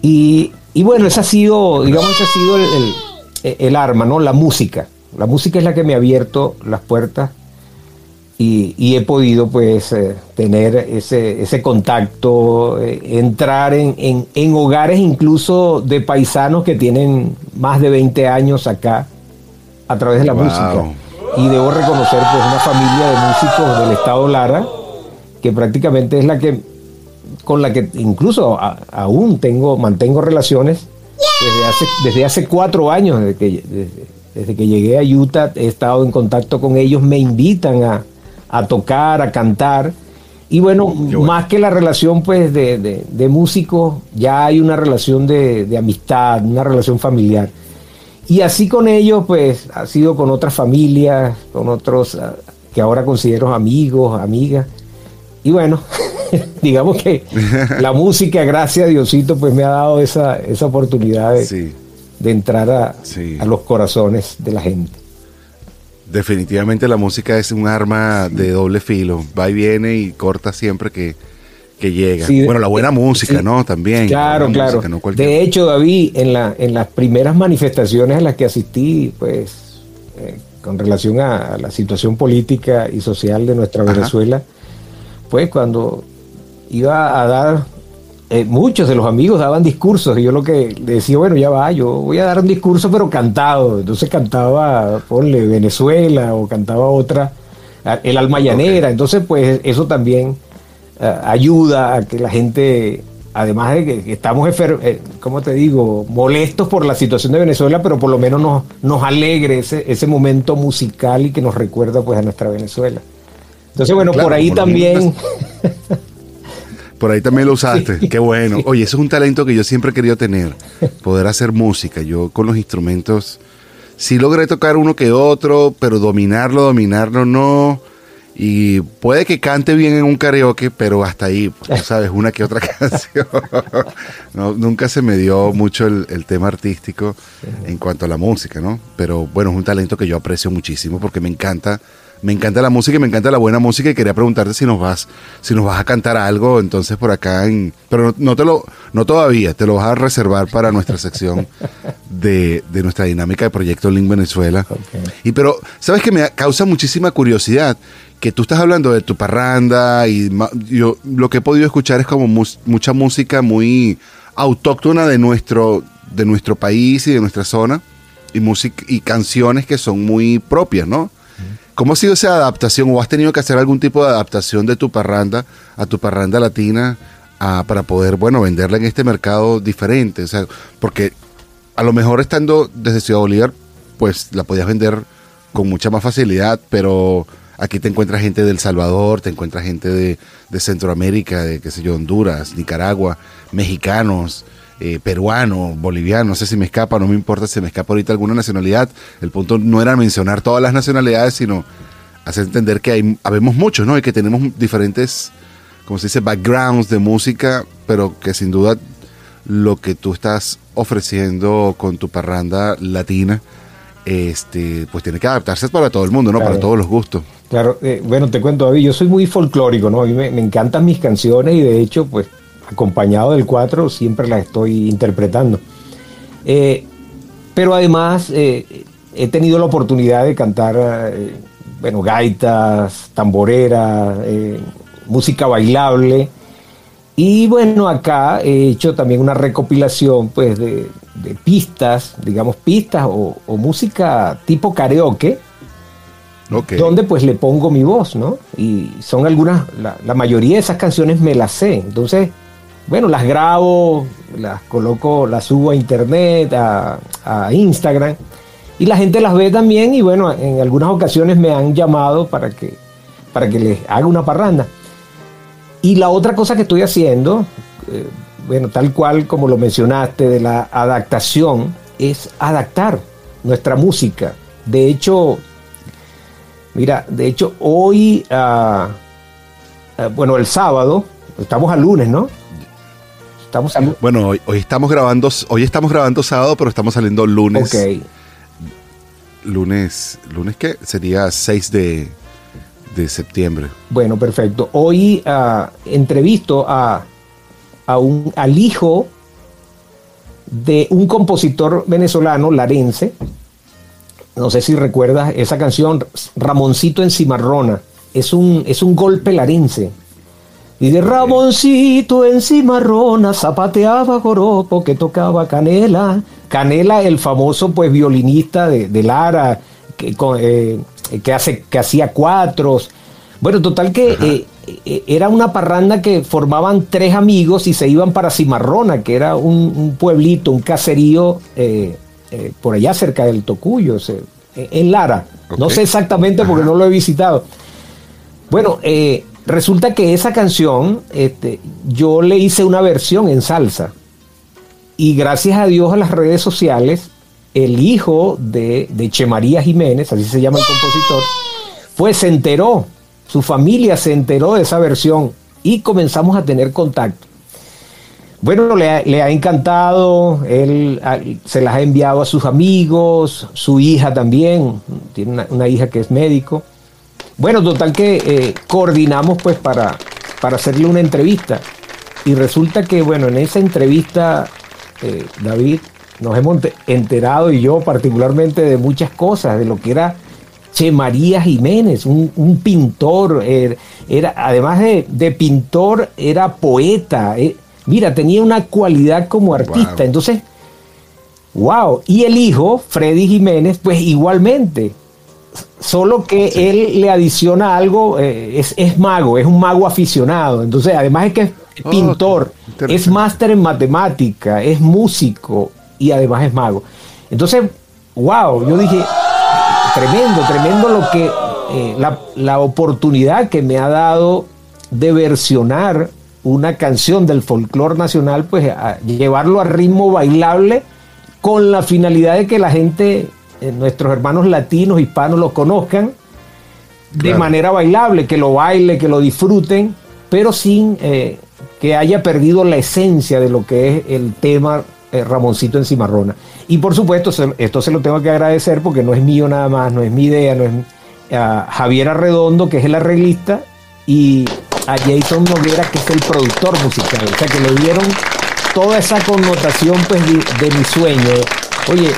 Speaker 4: Y, y bueno, ese ha sido, digamos, ese ha sido el, el- el arma, ¿no? La música. La música es la que me ha abierto las puertas y, he podido pues eh, tener ese, ese contacto, eh, entrar en, en, hogares incluso de paisanos que tienen más de 20 años acá a través de la música. Y debo reconocer pues una familia de músicos del estado Lara, que prácticamente es la que con la que incluso aún tengo, mantengo relaciones desde hace, desde hace cuatro años, desde que, desde que llegué a Utah, he estado en contacto con ellos, me invitan a, a tocar, a cantar. Y bueno, más que la relación pues de, de, músicos, ya hay una relación de, amistad, una relación familiar. Y así con ellos pues ha sido con otras familias, con otros ah, que ahora considero amigos, amigas. Y bueno, digamos que la música, gracias a Diosito, pues me ha dado esa, esa oportunidad de, entrar a, a los corazones de la gente.
Speaker 1: Definitivamente la música es un arma de doble filo. Va y viene y corta siempre que, llega. bueno, la buena música, ¿no? También.
Speaker 4: Claro, claro. De hecho, David, en, la, en las primeras manifestaciones a las que asistí, pues, eh, con relación a, la situación política y social de nuestra Venezuela, pues cuando iba a dar eh, muchos de los amigos daban discursos y yo lo que decía, bueno, ya va, yo voy a dar un discurso pero cantado. Entonces cantaba, ponle Venezuela o cantaba otra, el alma llanera. Entonces, pues eso también eh, ayuda a que la gente, además de que, estamos, eh, ¿cómo te digo?, molestos por la situación de Venezuela, pero por lo menos nos, nos alegre ese, ese momento musical y que nos recuerda pues a nuestra Venezuela. Entonces, bueno, por ahí también...
Speaker 1: Por ahí también lo usaste. Qué bueno. Oye, eso es un talento que yo siempre he querido tener. Poder hacer música. Yo con los instrumentos sí logré tocar uno que otro, pero dominarlo, dominarlo no. Y puede que cante bien en un karaoke, pero hasta ahí, pues, sabes, una que otra canción. nunca se me dio mucho el, el, tema artístico en cuanto a la música, ¿no? Pero bueno, es un talento que yo aprecio muchísimo porque me encanta me encanta la música y me encanta la buena música y quería preguntarte si nos vas, si nos vas a cantar algo entonces por acá en, pero no, te lo, no todavía, te lo vas a reservar para nuestra sección de, nuestra dinámica de Proyecto Link Venezuela. Y pero, ¿sabes que me causa muchísima curiosidad? Que tú estás hablando de tu parranda y yo lo que he podido escuchar es como mucha música muy autóctona de nuestro, de nuestro país y de nuestra zona y música y canciones que son muy propias, ¿no? ¿Cómo ha sido esa adaptación o has tenido que hacer algún tipo de adaptación de tu parranda a tu parranda latina para poder, bueno, venderla en este mercado diferente? O sea, porque a lo mejor estando desde Ciudad Bolívar, pues la podías vender con mucha más facilidad, pero aquí te encuentras gente del Salvador, te encuentras gente de, de Centroamérica, de qué sé yo, Honduras, Nicaragua, mexicanos, eh, peruano, boliviano, no sé si me escapa, no me importa si me escapa ahorita alguna nacionalidad. El punto no era mencionar todas las nacionalidades, sino hacer entender que hay, habemos muchos, ¿no? Y que tenemos diferentes, como se dice, backgrounds de música, pero que sin duda lo que tú estás ofreciendo con tu parranda latina, este, pues tiene que adaptarse para todo el mundo, ¿no? Para todos los gustos.
Speaker 4: Claro, eh, bueno, te cuento, David, yo soy muy folclórico, ¿no? A mí me, me, encantan mis canciones y de hecho, pues acompañado del cuatro, siempre la estoy interpretando. Eh, pero además eh, he tenido la oportunidad de cantar, eh, bueno, gaitas, tamborera, música bailable. Y bueno, acá he hecho también una recopilación pues de, pistas, digamos pistas o, música tipo karaoke, donde pues le pongo mi voz, ¿no? Y son algunas, la, la, mayoría de esas canciones me las sé. Entonces, bueno, las grabo, las coloco, las subo a internet, a, Instagram, y la gente las ve también y bueno, en algunas ocasiones me han llamado para que, para que les haga una parranda. Y la otra cosa que estoy haciendo, eh, bueno, tal cual como lo mencionaste, de la adaptación, es adaptar nuestra música. De hecho, mira, de hecho hoy, ah, ah, bueno, el sábado, estamos a lunes, ¿no?
Speaker 1: Estamos Bueno, hoy, estamos grabando, hoy estamos grabando sábado, pero estamos saliendo lunes. Ok. Lunes, ¿lunes qué? Sería 6 de, septiembre.
Speaker 4: Bueno, perfecto. Hoy uh, entrevisto a, a un, al hijo de un compositor venezolano, larense. No sé si recuerdas esa canción, Ramoncito en Cimarrona. Es un, es un golpe larense. Y de Ramoncito en Cimarrona zapateaba joropo que tocaba Canela. Canela, el famoso pues violinista de, Lara, que, eh, que, hace, que hacía cuatros. Bueno, total que eh, eh, era una parranda que formaban tres amigos y se iban para Cimarrona, que era un, pueblito, un caserío por allá cerca del Tocuyo, en Lara. No sé exactamente porque no lo he visitado. Bueno, resulta que esa canción, este, yo le hice una versión en salsa. Y gracias a Dios a las redes sociales, el hijo de, de Che María Jiménez, así se llama el compositor, pues se enteró, su familia se enteró de esa versión y comenzamos a tener contacto. Bueno, le ha, encantado, él se las ha enviado a sus amigos, su hija también, tiene una, hija que es médico. Bueno, total que eh, coordinamos pues para, para hacerle una entrevista. Y resulta que, bueno, en esa entrevista eh, David, nos hemos enterado y yo particularmente de muchas cosas, de lo que era Che María Jiménez, un, pintor, er, era, además de, pintor, era poeta. Eh, mira, tenía una cualidad como artista. Entonces, wow. Y el hijo, Freddy Jiménez, pues igualmente. Solo que él le adiciona algo, eh, es, es, mago, es un mago aficionado. Entonces, además es que es oh, pintor, es máster en matemática, es músico y además es mago. Entonces, wow, yo dije, tremendo, tremendo lo que, eh, la, oportunidad que me ha dado de versionar una canción del folclore nacional, pues llevarlo a ritmo bailable con la finalidad de que la gente, nuestros hermanos latinos, hispanos, lo conozcan de manera bailable, que lo baile, que lo disfruten, pero sin eh, que haya perdido la esencia de lo que es el tema eh, Ramoncito en Cimarrona. Y por supuesto, esto se lo tengo que agradecer porque no es mío nada más, no es mi idea, no es Javier Arredondo, que es el arreglista, y a Jason Noguera, que es el productor musical. O sea, que le dieron toda esa connotación pues, de, mi sueño. Oye,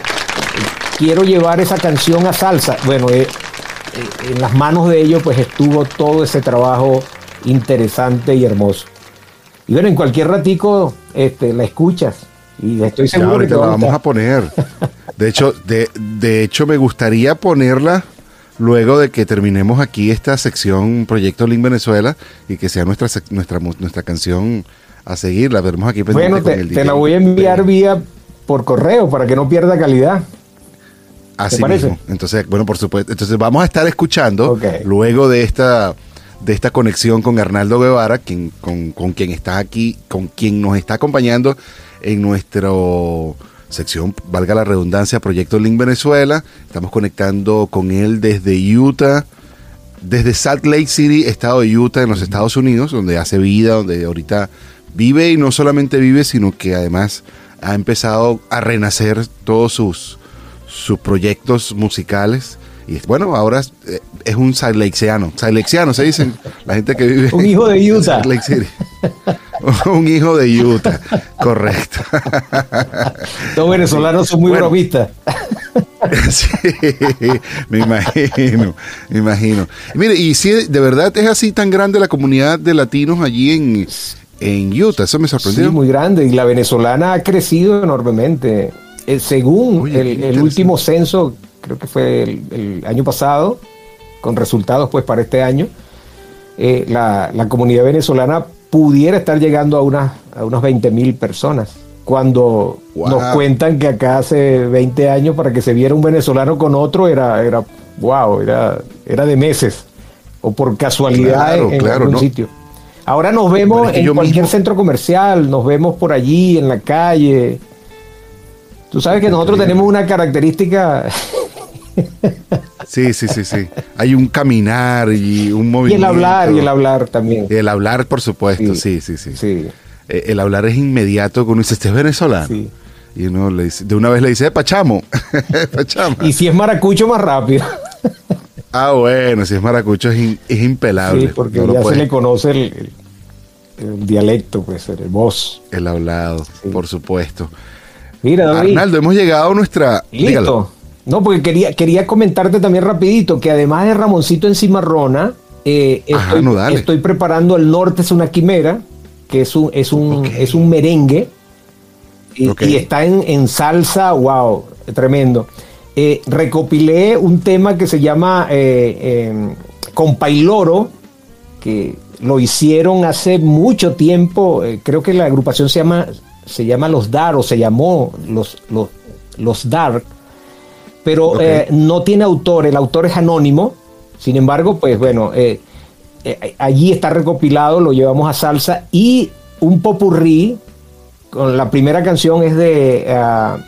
Speaker 4: quiero llevar esa canción a salsa. Bueno, eh, eh, en las manos de ellos pues estuvo todo ese trabajo interesante y hermoso. Y bueno, en cualquier ratico este, la escuchas. Y estoy seguro
Speaker 1: que la vamos a poner. De hecho, de, de hecho, me gustaría ponerla luego de que terminemos aquí esta sección Proyecto Link Venezuela y que sea nuestra nuestra nuestra canción a seguir. La veremos aquí
Speaker 4: Bueno, te, te la voy a enviar vía por correo para que no pierda calidad.
Speaker 1: Así mismo. Entonces, bueno, por supuesto. Entonces vamos a estar escuchando luego de esta de esta conexión con Arnaldo Guevara, quien, con, quien está aquí, con quien nos está acompañando en nuestra sección, valga la redundancia, Proyecto Link Venezuela. Estamos conectando con él desde Utah, desde Salt Lake City, estado de Utah, en los Estados Unidos, donde hace vida, donde ahorita vive y no solamente vive, sino que además ha empezado a renacer todos sus, sus proyectos musicales y bueno, ahora eh, es un Silexiano. Silexiano se dicen la gente que vive.
Speaker 4: Un hijo de Utah.
Speaker 1: un hijo de Utah, correcto.
Speaker 4: Los venezolanos son muy bromistas.
Speaker 1: sí, me imagino, me imagino. Mire, y si de verdad es así tan grande la comunidad de latinos allí en, en Utah, eso me sorprendió.
Speaker 4: Sí, muy grande, y la venezolana ha crecido enormemente. Eh, según el último censo creo que fue el, año pasado, con resultados pues para este año, eh, la, comunidad venezolana pudiera estar llegando a unas, a unas 20 mil personas. Cuando nos cuentan que acá hace 20 años para que se viera un venezolano con otro era, era wow, era, era de meses o por casualidad en, algún sitio. Ahora nos vemos en cualquier centro comercial, nos vemos por allí, en la calle. Tú sabes que nosotros tenemos una característica
Speaker 1: Sí, sí, sí, sí. Hay un caminar y un movimiento.
Speaker 4: Y el hablar, y el hablar también.
Speaker 1: Y el hablar, por supuesto, sí, sí, sí. Eh, el hablar es inmediato cuando dice, este es venezolano. Y uno le dice, de una vez le dice, Pachamo.
Speaker 4: Pachama. Y si es maracucho, más rápido.
Speaker 1: ah, bueno, si es maracucho es, impelable.
Speaker 4: Sí, porque ya se le conoce el, dialecto, pues, el voz.
Speaker 1: El hablado, por supuesto.
Speaker 4: Mira, David.
Speaker 1: Arnaldo, hemos llegado a nuestra...
Speaker 4: Listo.
Speaker 1: dígalo.
Speaker 4: No, porque quería, quería comentarte también rapidito que además de Ramoncito en Cimarrona, eh,
Speaker 1: Ajá,
Speaker 4: estoy,
Speaker 1: no,
Speaker 4: estoy preparando El Norte es una quimera, que es un, es un, es un merengue. Y, está en, en salsa, wow, tremendo. Eh, recopilé un tema que se llama eh, eh, Compailoro, que lo hicieron hace mucho tiempo. eh, creo que la agrupación se llama, se llama Los Dar o se llamó Los, los, los Dark, pero eh, no tiene autor, el autor es anónimo. Sin embargo, pues bueno, eh, eh, allí está recopilado, lo llevamos a salsa y un popurrí. Con la primera canción es de ah,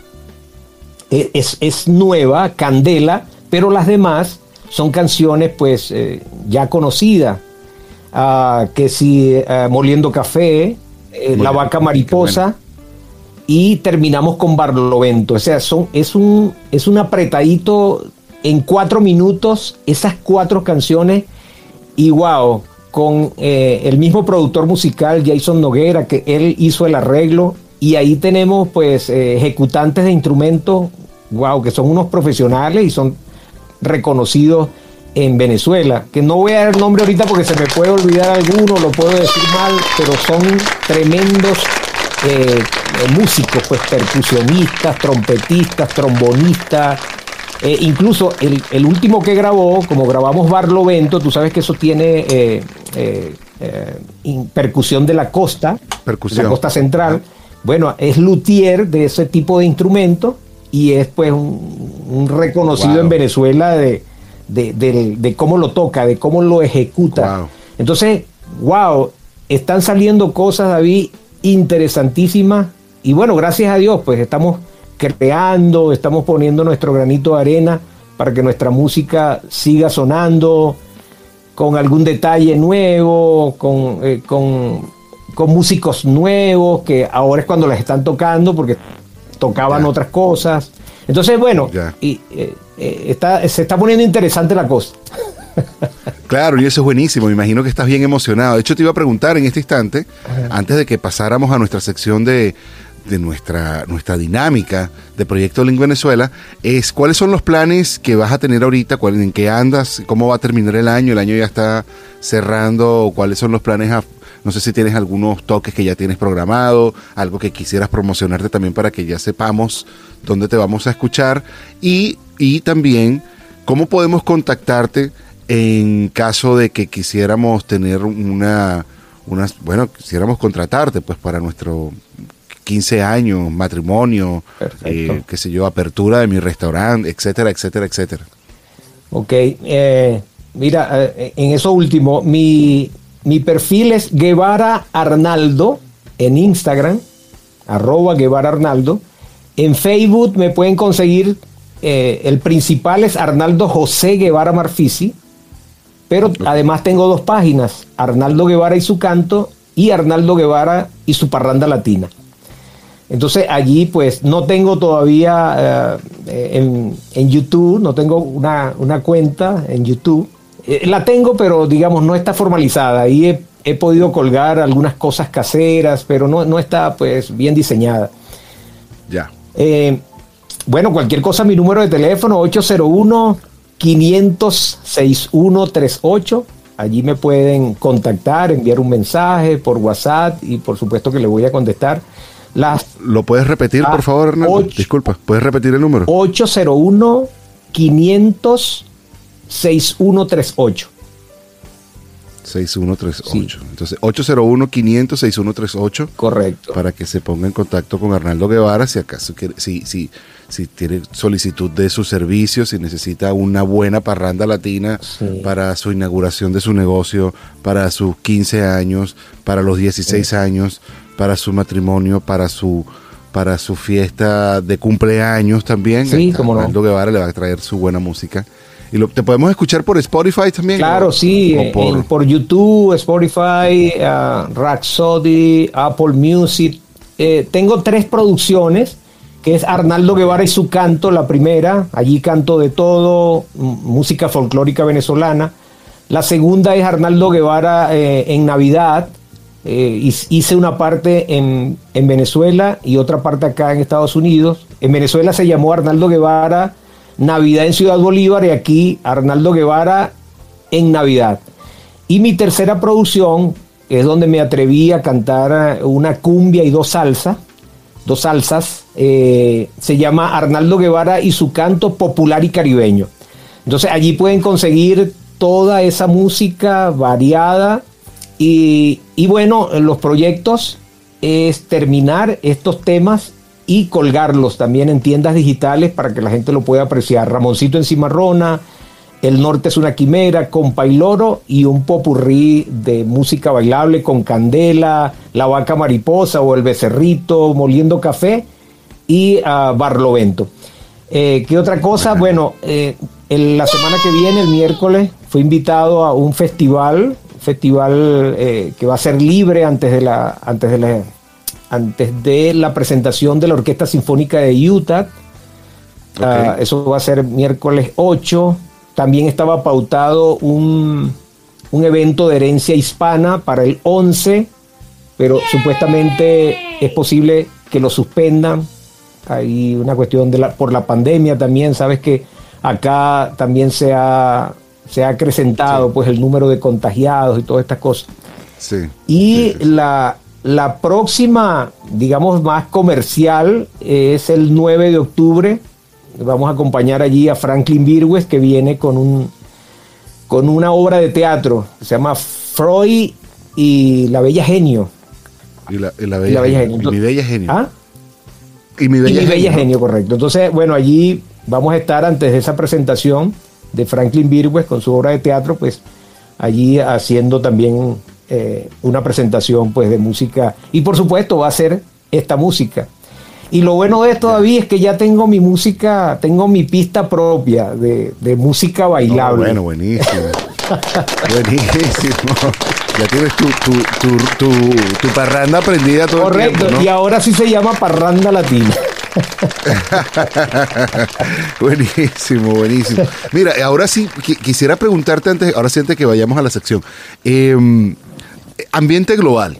Speaker 4: e- es, es nueva, Candela, pero las demás son canciones pues eh, ya conocidas. Ah, que si ah, Moliendo Café, eh, La Vaca Mariposa, y terminamos con Barlovento. O sea, son, es, un, es un apretadito en cuatro minutos, esas cuatro canciones, y wow, con eh, el mismo productor musical, Jason Noguera, que él hizo el arreglo, y ahí tenemos pues eh, ejecutantes de instrumentos, wow, que son unos profesionales y son reconocidos en Venezuela, que no voy a dar el nombre ahorita porque se me puede olvidar alguno, lo puedo decir mal, pero son tremendos eh, músicos, pues percusionistas, trompetistas, trombonistas, eh, incluso el, el último que grabó, como grabamos Barlovento, tú sabes que eso tiene eh, in- percusión de la costa,
Speaker 1: Percusión.
Speaker 4: de la costa central. Bueno, es luthier de ese tipo de instrumento y es pues un, un reconocido
Speaker 1: Wow.
Speaker 4: en Venezuela de, de, de- de cómo lo toca, de cómo lo ejecuta.
Speaker 1: Wow.
Speaker 4: Entonces, wow, están saliendo cosas, David, interesantísimas. Y bueno, gracias a Dios, pues estamos creando, estamos poniendo nuestro granito de arena para que nuestra música siga sonando con algún detalle nuevo, con, eh, con, con músicos nuevos, que ahora es cuando las están tocando, porque tocaban otras cosas. Entonces, bueno, y, eh, eh, está, se está poniendo interesante la cosa.
Speaker 1: Claro, y eso es buenísimo. Me imagino que estás bien emocionado. De hecho, te iba a preguntar en este instante, antes de que pasáramos a nuestra sección de, de nuestra, nuestra dinámica de Proyecto Link Venezuela, es cuáles son los planes que vas a tener ahorita, cuál, en qué andas, cómo va a terminar el año, el año ya está cerrando, cuáles son los planes a- no sé si tienes algunos toques que ya tienes programado, algo que quisieras promocionarte también para que ya sepamos dónde te vamos a escuchar y, y también cómo podemos contactarte en caso de que quisiéramos tener una, bueno, quisiéramos contratarte pues para nuestro 15 años, matrimonio, eh, qué sé yo, apertura de mi restaurante, etcétera, etcétera, etcétera.
Speaker 4: Ok, eh, mira, eh, en eso último, mi, mi perfil es Guevara Arnaldo en Instagram, arroba Guevara Arnaldo. En Facebook me pueden conseguir, eh, el principal es Arnaldo José Guevara Marfisi, pero además tengo dos páginas, Arnaldo Guevara y su canto y Arnaldo Guevara y su parranda latina. Entonces allí pues no tengo todavía eh, en, en YouTube, no tengo una, una cuenta en YouTube. Eh, la tengo, pero digamos no está formalizada. Ahí he, he podido colgar algunas cosas caseras, pero no, no está pues bien diseñada.
Speaker 1: Ya.
Speaker 4: Eh, bueno, cualquier cosa, mi número de teléfono 801-500-6138. Allí me pueden contactar, enviar un mensaje por WhatsApp y por supuesto que le voy a contestar. Las
Speaker 1: ¿Lo puedes repetir,
Speaker 4: Ah,
Speaker 1: por favor, Hernando? Disculpa, ¿puedes repetir el número?
Speaker 4: 801-500-6138.
Speaker 1: 6138. Entonces, 801-500-6138
Speaker 4: Correcto.
Speaker 1: para que se ponga en contacto con Arnaldo Guevara si acaso quiere, si, si, si tiene solicitud de su servicio, si necesita una buena parranda latina
Speaker 4: Sí.
Speaker 1: para su inauguración de su negocio, para sus 15 años, para los 16 años, para su matrimonio, para su para su fiesta de cumpleaños también.
Speaker 4: Sí, cómo no.
Speaker 1: Arnaldo Guevara le va a traer su buena música. Y lo, te podemos escuchar por Spotify también.
Speaker 4: Claro,
Speaker 1: ¿O-
Speaker 4: sí,
Speaker 1: o por-
Speaker 4: en- por, YouTube, Spotify, ah, Rhapsody, Apple Music. Eh, tengo tres producciones, que es Arnaldo Guevara y su canto, la primera, allí canto de todo, música folclórica venezolana. La segunda es Arnaldo Guevara eh, en Navidad, Eh, hice una parte en, en, Venezuela y otra parte acá en Estados Unidos. En Venezuela se llamó Arnaldo Guevara Navidad en Ciudad Bolívar y aquí Arnaldo Guevara en Navidad. Y mi tercera producción, es donde me atreví a cantar una cumbia y dos salsas, dos salsas, eh, se llama Arnaldo Guevara y su canto popular y caribeño. Entonces allí pueden conseguir toda esa música variada y, bueno, los proyectos es terminar estos temas y colgarlos también en tiendas digitales para que la gente lo pueda apreciar. Ramoncito en Cimarrona, El Norte es una quimera, con Pailoro y un popurrí de música bailable con Candela, La Vaca Mariposa o El Becerrito, Moliendo Café y uh, Barlovento. Eh, ¿Qué otra cosa? Bueno, eh, la semana que viene, el miércoles, fue invitado a un festival festival eh, que va a ser libre antes de la antes de la antes de la presentación de la Orquesta Sinfónica de Utah. Ah, eso va a ser miércoles 8. También estaba pautado un, un, evento de herencia hispana para el 11, pero supuestamente es posible que lo suspendan. Hay una cuestión de la, por la pandemia también, sabes que acá también se ha se ha acrecentado pues el número de contagiados y todas estas cosas. Y La, la próxima, digamos, más comercial es el 9 de octubre. Vamos a acompañar allí a Franklin Virgües, que viene con, un, con una obra de teatro se llama Freud y la Bella Genio.
Speaker 1: Y la, bella, Genio. Y mi Bella Genio.
Speaker 4: ¿Ah? Y mi Bella, Genio, correcto. Entonces, bueno, allí vamos a estar antes de esa presentación de Franklin Virgües con su obra de teatro, pues allí haciendo también eh, una presentación pues de música y por supuesto va a ser esta música. Y lo bueno de esto, David, es que ya tengo mi música, tengo mi pista propia de, música bailable.
Speaker 1: bueno, buenísimo. buenísimo. Ya tienes tu, tu, tu, parranda aprendida todo
Speaker 4: Correcto, el tiempo, y ahora sí se llama parranda latina.
Speaker 1: buenísimo, buenísimo. Mira, ahora sí quisiera preguntarte antes, ahora sí antes que vayamos a la sección. Em, ambiente global.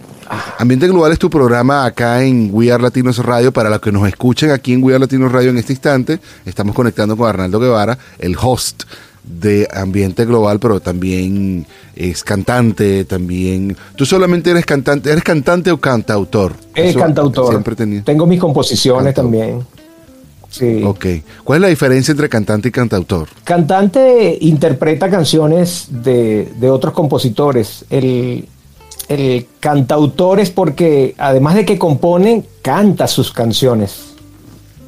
Speaker 1: Ambiente Global es tu programa acá en We Are Latinos Radio. Para los que nos escuchen aquí en We Are Latinos Radio en este instante, estamos conectando con Arnaldo Guevara, el host de ambiente global, pero también es cantante, también. ¿Tú solamente eres cantante? ¿Eres cantante o cantautor?
Speaker 4: Es cantautor. Siempre Tengo mis composiciones también.
Speaker 1: Sí. Ok. ¿Cuál es la diferencia entre cantante y cantautor?
Speaker 4: Cantante interpreta canciones de, otros compositores. El, cantautor es porque, además de que compone, canta sus canciones.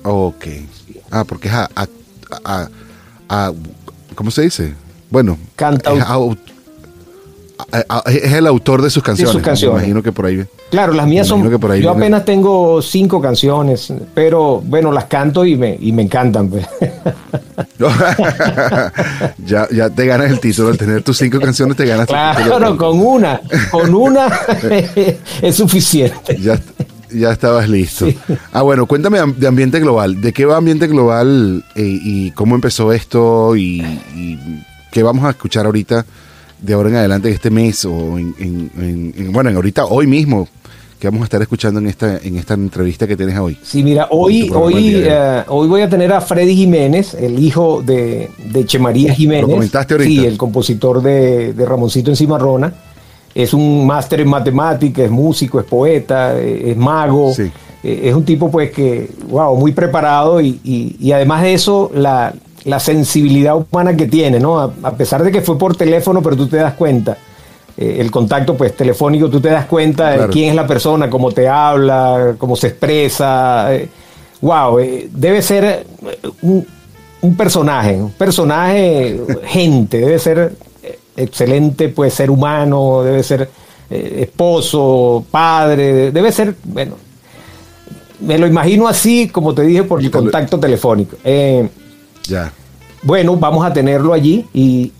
Speaker 1: Ok. Ah, porque es a ¿Cómo se dice? Bueno, es, el autor de sus canciones. imagino que por ahí.
Speaker 4: Claro, las mías son. yo apenas tengo cinco canciones, pero bueno, las canto y me, y me encantan. Pues.
Speaker 1: ya, ya te ganas el título. Al tener tus cinco canciones, te ganas
Speaker 4: Claro, con una. Con una es suficiente.
Speaker 1: Ya, ya estabas listo. Ah, bueno, cuéntame de Ambiente Global. ¿De qué va Ambiente Global eh, y cómo empezó esto y, qué vamos a escuchar ahorita de ahora en adelante este mes o en, bueno, en ahorita, hoy mismo? que vamos a estar escuchando en esta, en esta entrevista que tienes hoy?
Speaker 4: Sí, mira, hoy, hoy, eh, hoy voy a tener a Freddy Jiménez, el hijo de, de Chemaría Jiménez. ¿Lo
Speaker 1: comentaste ahorita?
Speaker 4: Sí, el compositor de, de Ramoncito en Cimarrona es un máster en matemáticas, es músico, es poeta, es mago. Eh, es un tipo pues que, wow, muy preparado y, además de eso, la, sensibilidad humana que tiene, ¿no? A, pesar de que fue por teléfono, pero tú te das cuenta, eh, el contacto pues telefónico, tú te das cuenta de quién es la persona, cómo te habla, cómo se expresa. wow, eh, debe ser un, un personaje, un personaje gente, debe ser excelente pues ser humano, debe ser eh, esposo, padre, debe ser, bueno, me lo imagino así, como te dije, por el contacto telefónico. Eh,
Speaker 1: ya.
Speaker 4: Bueno, vamos a tenerlo allí y,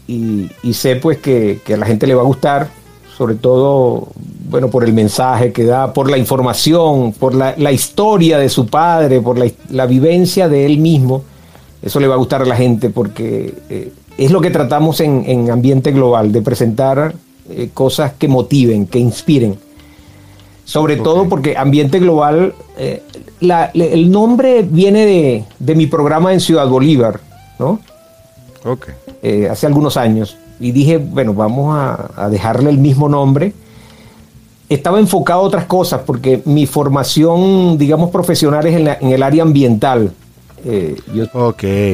Speaker 4: sé pues que, a la gente le va a gustar, sobre todo, bueno, por el mensaje que da, por la información, por la, historia de su padre, por la, vivencia de él mismo. Eso le va a gustar a la gente porque eh, es lo que tratamos en, ambiente global, de presentar eh, cosas que motiven, que inspiren. Sobre todo porque Ambiente Global, eh, la- el nombre viene de, de mi programa en Ciudad Bolívar, ¿no?
Speaker 1: Ok.
Speaker 4: Eh, hace algunos años. Y dije, bueno, vamos a, a dejarle el mismo nombre. Estaba enfocado a otras cosas porque mi formación, digamos, profesional es en, la- en el área ambiental. Eh, yo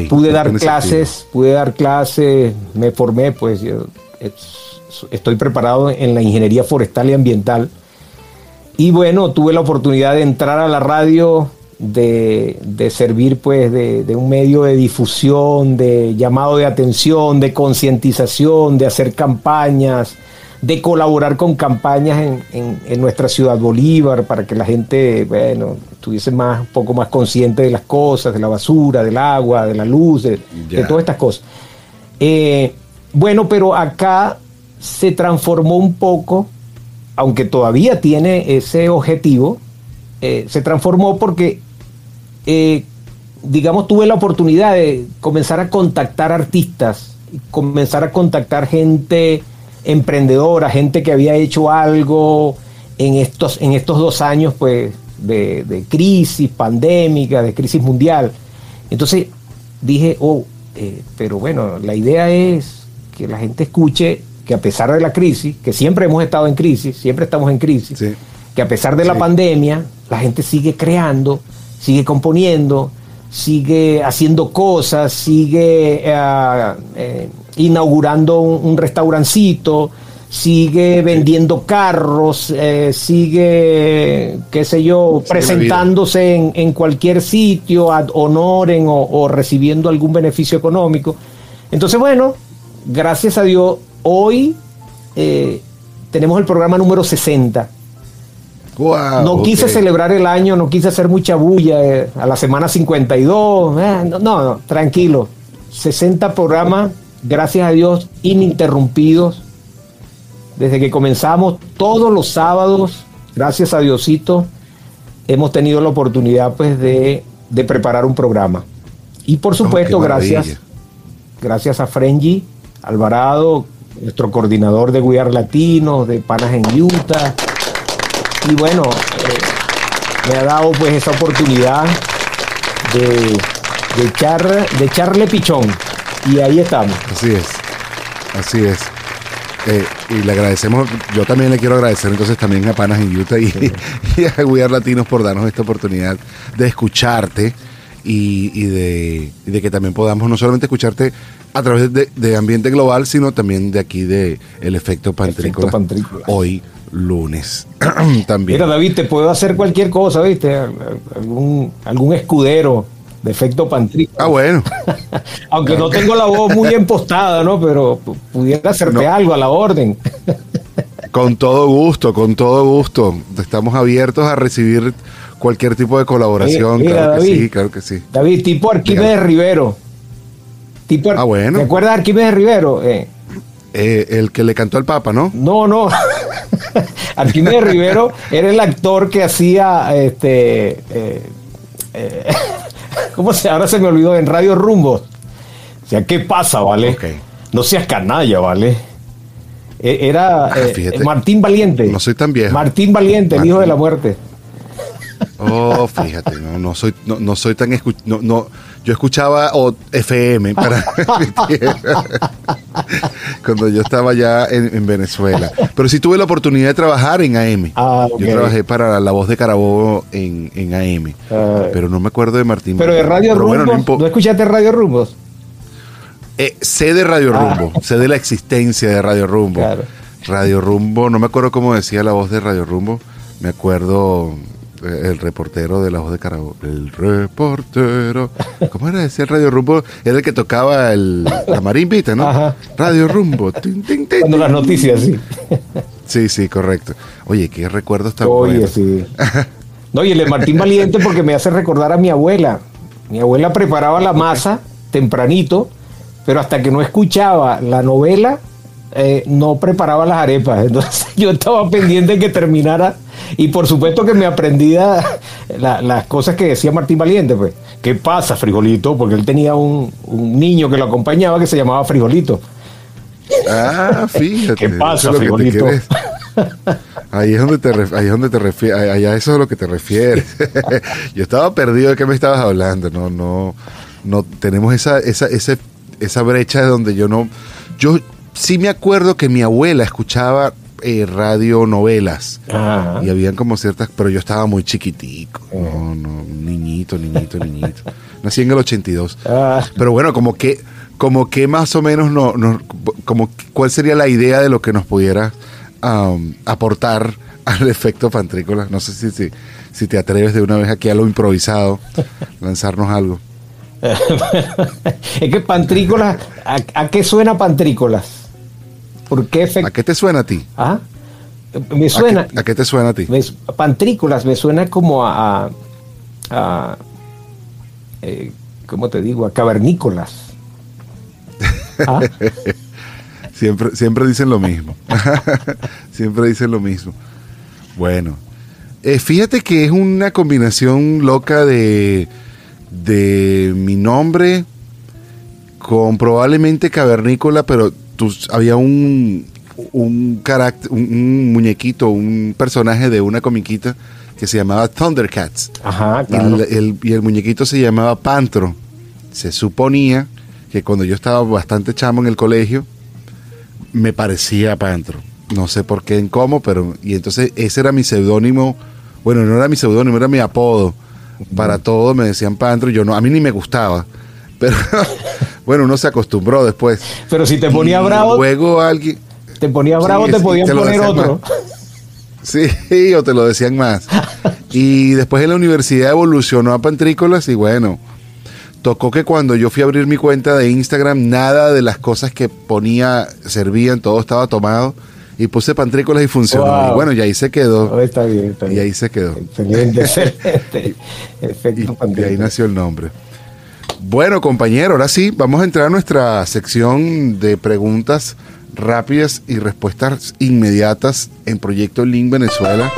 Speaker 4: pude dar clases, pude dar clases, me formé, pues yo es- estoy preparado en la ingeniería forestal y ambiental. Y bueno, tuve la oportunidad de entrar a la radio, de, de servir pues de, de un medio de difusión, de llamado de atención, de concientización, de hacer campañas, de colaborar con campañas en, en- en nuestra ciudad Bolívar para que la gente, bueno, estuviese más, un poco más consciente de las cosas, de la basura, del agua, de la luz, de, todas estas cosas. Eh, bueno, pero acá se transformó un poco, aunque todavía tiene ese objetivo, eh, se transformó porque, eh, digamos, tuve la oportunidad de comenzar a contactar artistas, comenzar a contactar gente emprendedora, gente que había hecho algo en estos, en estos dos años pues, de, de crisis pandémica, de crisis mundial. Entonces dije, oh, eh, pero bueno, la idea es que la gente escuche que a pesar de la crisis, que siempre hemos estado en crisis, siempre estamos en crisis,
Speaker 1: Sí.
Speaker 4: que a pesar de la pandemia, la gente sigue creando, sigue componiendo, sigue haciendo cosas, sigue eh, eh, inaugurando un, un restaurancito, sigue vendiendo carros, eh, sigue, qué sé yo, presentándose en, en cualquier sitio, ad honorem o, o recibiendo algún beneficio económico. Entonces, bueno, gracias a Dios, hoy eh, tenemos el programa número 60. No quise celebrar el año, no quise hacer mucha bulla eh, a la semana 52. eh, no, no, no, tranquilo. 60 programas, gracias a Dios, ininterrumpidos. Desde que comenzamos, todos los sábados, gracias a Diosito, hemos tenido la oportunidad pues de, de preparar un programa. Y por supuesto,
Speaker 1: qué maravilla.
Speaker 4: gracias, gracias a Frenji Alvarado, nuestro coordinador de We Are Latinos, de Panas en Utah. Y bueno, eh, me ha dado pues esa oportunidad de, de, echar, de echarle pichón. Y ahí estamos.
Speaker 1: Así es, así es. Eh, y le agradecemos, yo también le quiero agradecer entonces también a Panas en Utah y, y a We Are Latinos por darnos esta oportunidad de escucharte y, y de, y de que también podamos no solamente escucharte a través de, de Ambiente Global, sino también de aquí de El Efecto Pantrícola,
Speaker 4: Efecto Pantrícola.
Speaker 1: hoy lunes. también.
Speaker 4: Mira, David, te puedo hacer cualquier cosa, ¿viste? Al- al- Algún, algún escudero de efecto pantrico.
Speaker 1: Ah, bueno.
Speaker 4: Aunque no tengo la voz muy empostada, ¿no? Pero pu- pudiera hacerte
Speaker 1: No.
Speaker 4: algo a la orden.
Speaker 1: Con todo gusto, con todo gusto. Estamos abiertos a recibir cualquier tipo de colaboración.
Speaker 4: Mira,
Speaker 1: claro que
Speaker 4: David.
Speaker 1: sí, claro que sí.
Speaker 4: David, tipo Arquímedes Rivero. Tipo Ar-
Speaker 1: Ah, bueno.
Speaker 4: ¿Te acuerdas de Arquímedes Rivero? Eh,
Speaker 1: Eh, el que le cantó al Papa, ¿no?
Speaker 4: No, no. Arquímedes Rivero era el actor que hacía este. eh, eh, ¿Cómo se Ahora se me olvidó en Radio Rumbo. O sea, ¿qué pasa, vale? No seas canalla, vale. Eh, Era
Speaker 1: Ah,
Speaker 4: eh. Martín Valiente.
Speaker 1: No soy tan viejo.
Speaker 4: Martín Valiente, el hijo de la muerte.
Speaker 1: Oh, fíjate, no, no soy, no, no soy tan escu- no, no, yo escuchaba o FM para mi tierra, cuando yo estaba ya en, en Venezuela. Pero sí tuve la oportunidad de trabajar en AM.
Speaker 4: Ah.
Speaker 1: Yo trabajé para La Voz de Carabobo en, en AM.
Speaker 4: Ah.
Speaker 1: pero no me acuerdo de Martín.
Speaker 4: Pero de Radio
Speaker 1: Pero bueno,
Speaker 4: Rumbo.
Speaker 1: no impo-
Speaker 4: ¿No escuchaste Radio Rumbos?
Speaker 1: Eh, sé de Radio Rumbo, sé de la existencia de Radio Rumbo.
Speaker 4: Ah. Claro.
Speaker 1: Radio Rumbo, no me acuerdo cómo decía la voz de Radio Rumbo, me acuerdo el reportero de la voz de Carabobo. El reportero. ¿Cómo era? Decía el Radio Rumbo, era el que tocaba el, la marimbita, ¿no?
Speaker 4: Ajá.
Speaker 1: Radio Rumbo. tin, tin, tin,
Speaker 4: Cuando las noticias, sí.
Speaker 1: Sí, sí, correcto. Oye, qué recuerdos tan
Speaker 4: Oye,
Speaker 1: buenos.
Speaker 4: sí. No, y el de Martín Valiente porque me hace recordar a mi abuela. Mi abuela preparaba la masa tempranito, pero hasta que no escuchaba la novela, eh, no preparaba las arepas. Entonces yo estaba pendiente de que terminara y por supuesto que me aprendía la- las cosas que decía Martín Valiente. Pues, ¿qué pasa, frijolito? Porque él tenía un, un niño que lo acompañaba que se llamaba frijolito.
Speaker 1: Ah, fíjate.
Speaker 4: ¿Qué pasa,
Speaker 1: es
Speaker 4: frijolito?
Speaker 1: Ahí es donde te, ahí es donde te refieres, allá eso es a lo que te refieres. Yo estaba perdido de qué me estabas hablando, no, no, no, tenemos esa, esa, ese- esa brecha de donde yo no, yo sí me acuerdo que mi abuela escuchaba eh, radio novelas
Speaker 4: Ajá.
Speaker 1: y habían como ciertas, pero yo estaba muy chiquitico, no, no, niñito, niñito, niñito. Nací en el 82.
Speaker 4: Ah,
Speaker 1: Pero bueno, como que, como que más o menos no, no- como cuál sería la idea de lo que nos pudiera am, aportar al efecto pantrícola. No sé si, si, si te atreves de una vez aquí a lo improvisado, lanzarnos algo.
Speaker 4: es que pantrícolas, ¿a, a qué suena pantrícolas? ¿Por qué
Speaker 1: ¿A qué te suena a ti?
Speaker 4: Ajá. Me
Speaker 1: ¿A
Speaker 4: suena,
Speaker 1: qué, a qué te suena a ti?
Speaker 4: me pantrícolas, me suena como a, a, a, eh, ¿cómo te digo? A cavernícolas. ¿Ah?
Speaker 1: Siempre, siempre dicen lo mismo. siempre dicen lo mismo. Bueno, eh, fíjate que es una combinación loca de, de mi nombre con probablemente cavernícola, pero había un, un carácter, un, un muñequito, un personaje de una comiquita que se llamaba Thundercats.
Speaker 4: Ajá,
Speaker 1: Y
Speaker 4: claro.
Speaker 1: el, el- y el muñequito se llamaba Pantro. Se suponía que cuando yo estaba bastante chamo en el colegio, me parecía Pantro. No sé por qué en cómo, pero. Y entonces ese era mi seudónimo. Bueno, no era mi seudónimo, era mi apodo. Para todo me decían Pantro. y Yo no, a mí ni me gustaba. Pero bueno, uno se acostumbró después.
Speaker 4: Pero si te ponía
Speaker 1: Y
Speaker 4: bravo,
Speaker 1: Luego alguien.
Speaker 4: te ponía
Speaker 1: Sí,
Speaker 4: bravo, te podían
Speaker 1: te
Speaker 4: poner otro.
Speaker 1: Sí, o te lo decían más. Y después en la universidad evolucionó a Pantrícolas y bueno, tocó que cuando yo fui a abrir mi cuenta de Instagram, nada de las cosas que ponía servían, todo estaba tomado. Y puse Pantrícolas y funcionó.
Speaker 4: Wow.
Speaker 1: Y bueno, y ahí se quedó.
Speaker 4: Oh, está bien, está
Speaker 1: Y
Speaker 4: bien.
Speaker 1: ahí se quedó.
Speaker 4: Excelente, excelente.
Speaker 1: Y,
Speaker 4: Efecto
Speaker 1: y ahí
Speaker 4: pantrícolas.
Speaker 1: nació el nombre. Bueno, compañero, ahora sí, vamos a entrar a nuestra sección de preguntas rápidas y respuestas inmediatas en Proyecto Link Venezuela.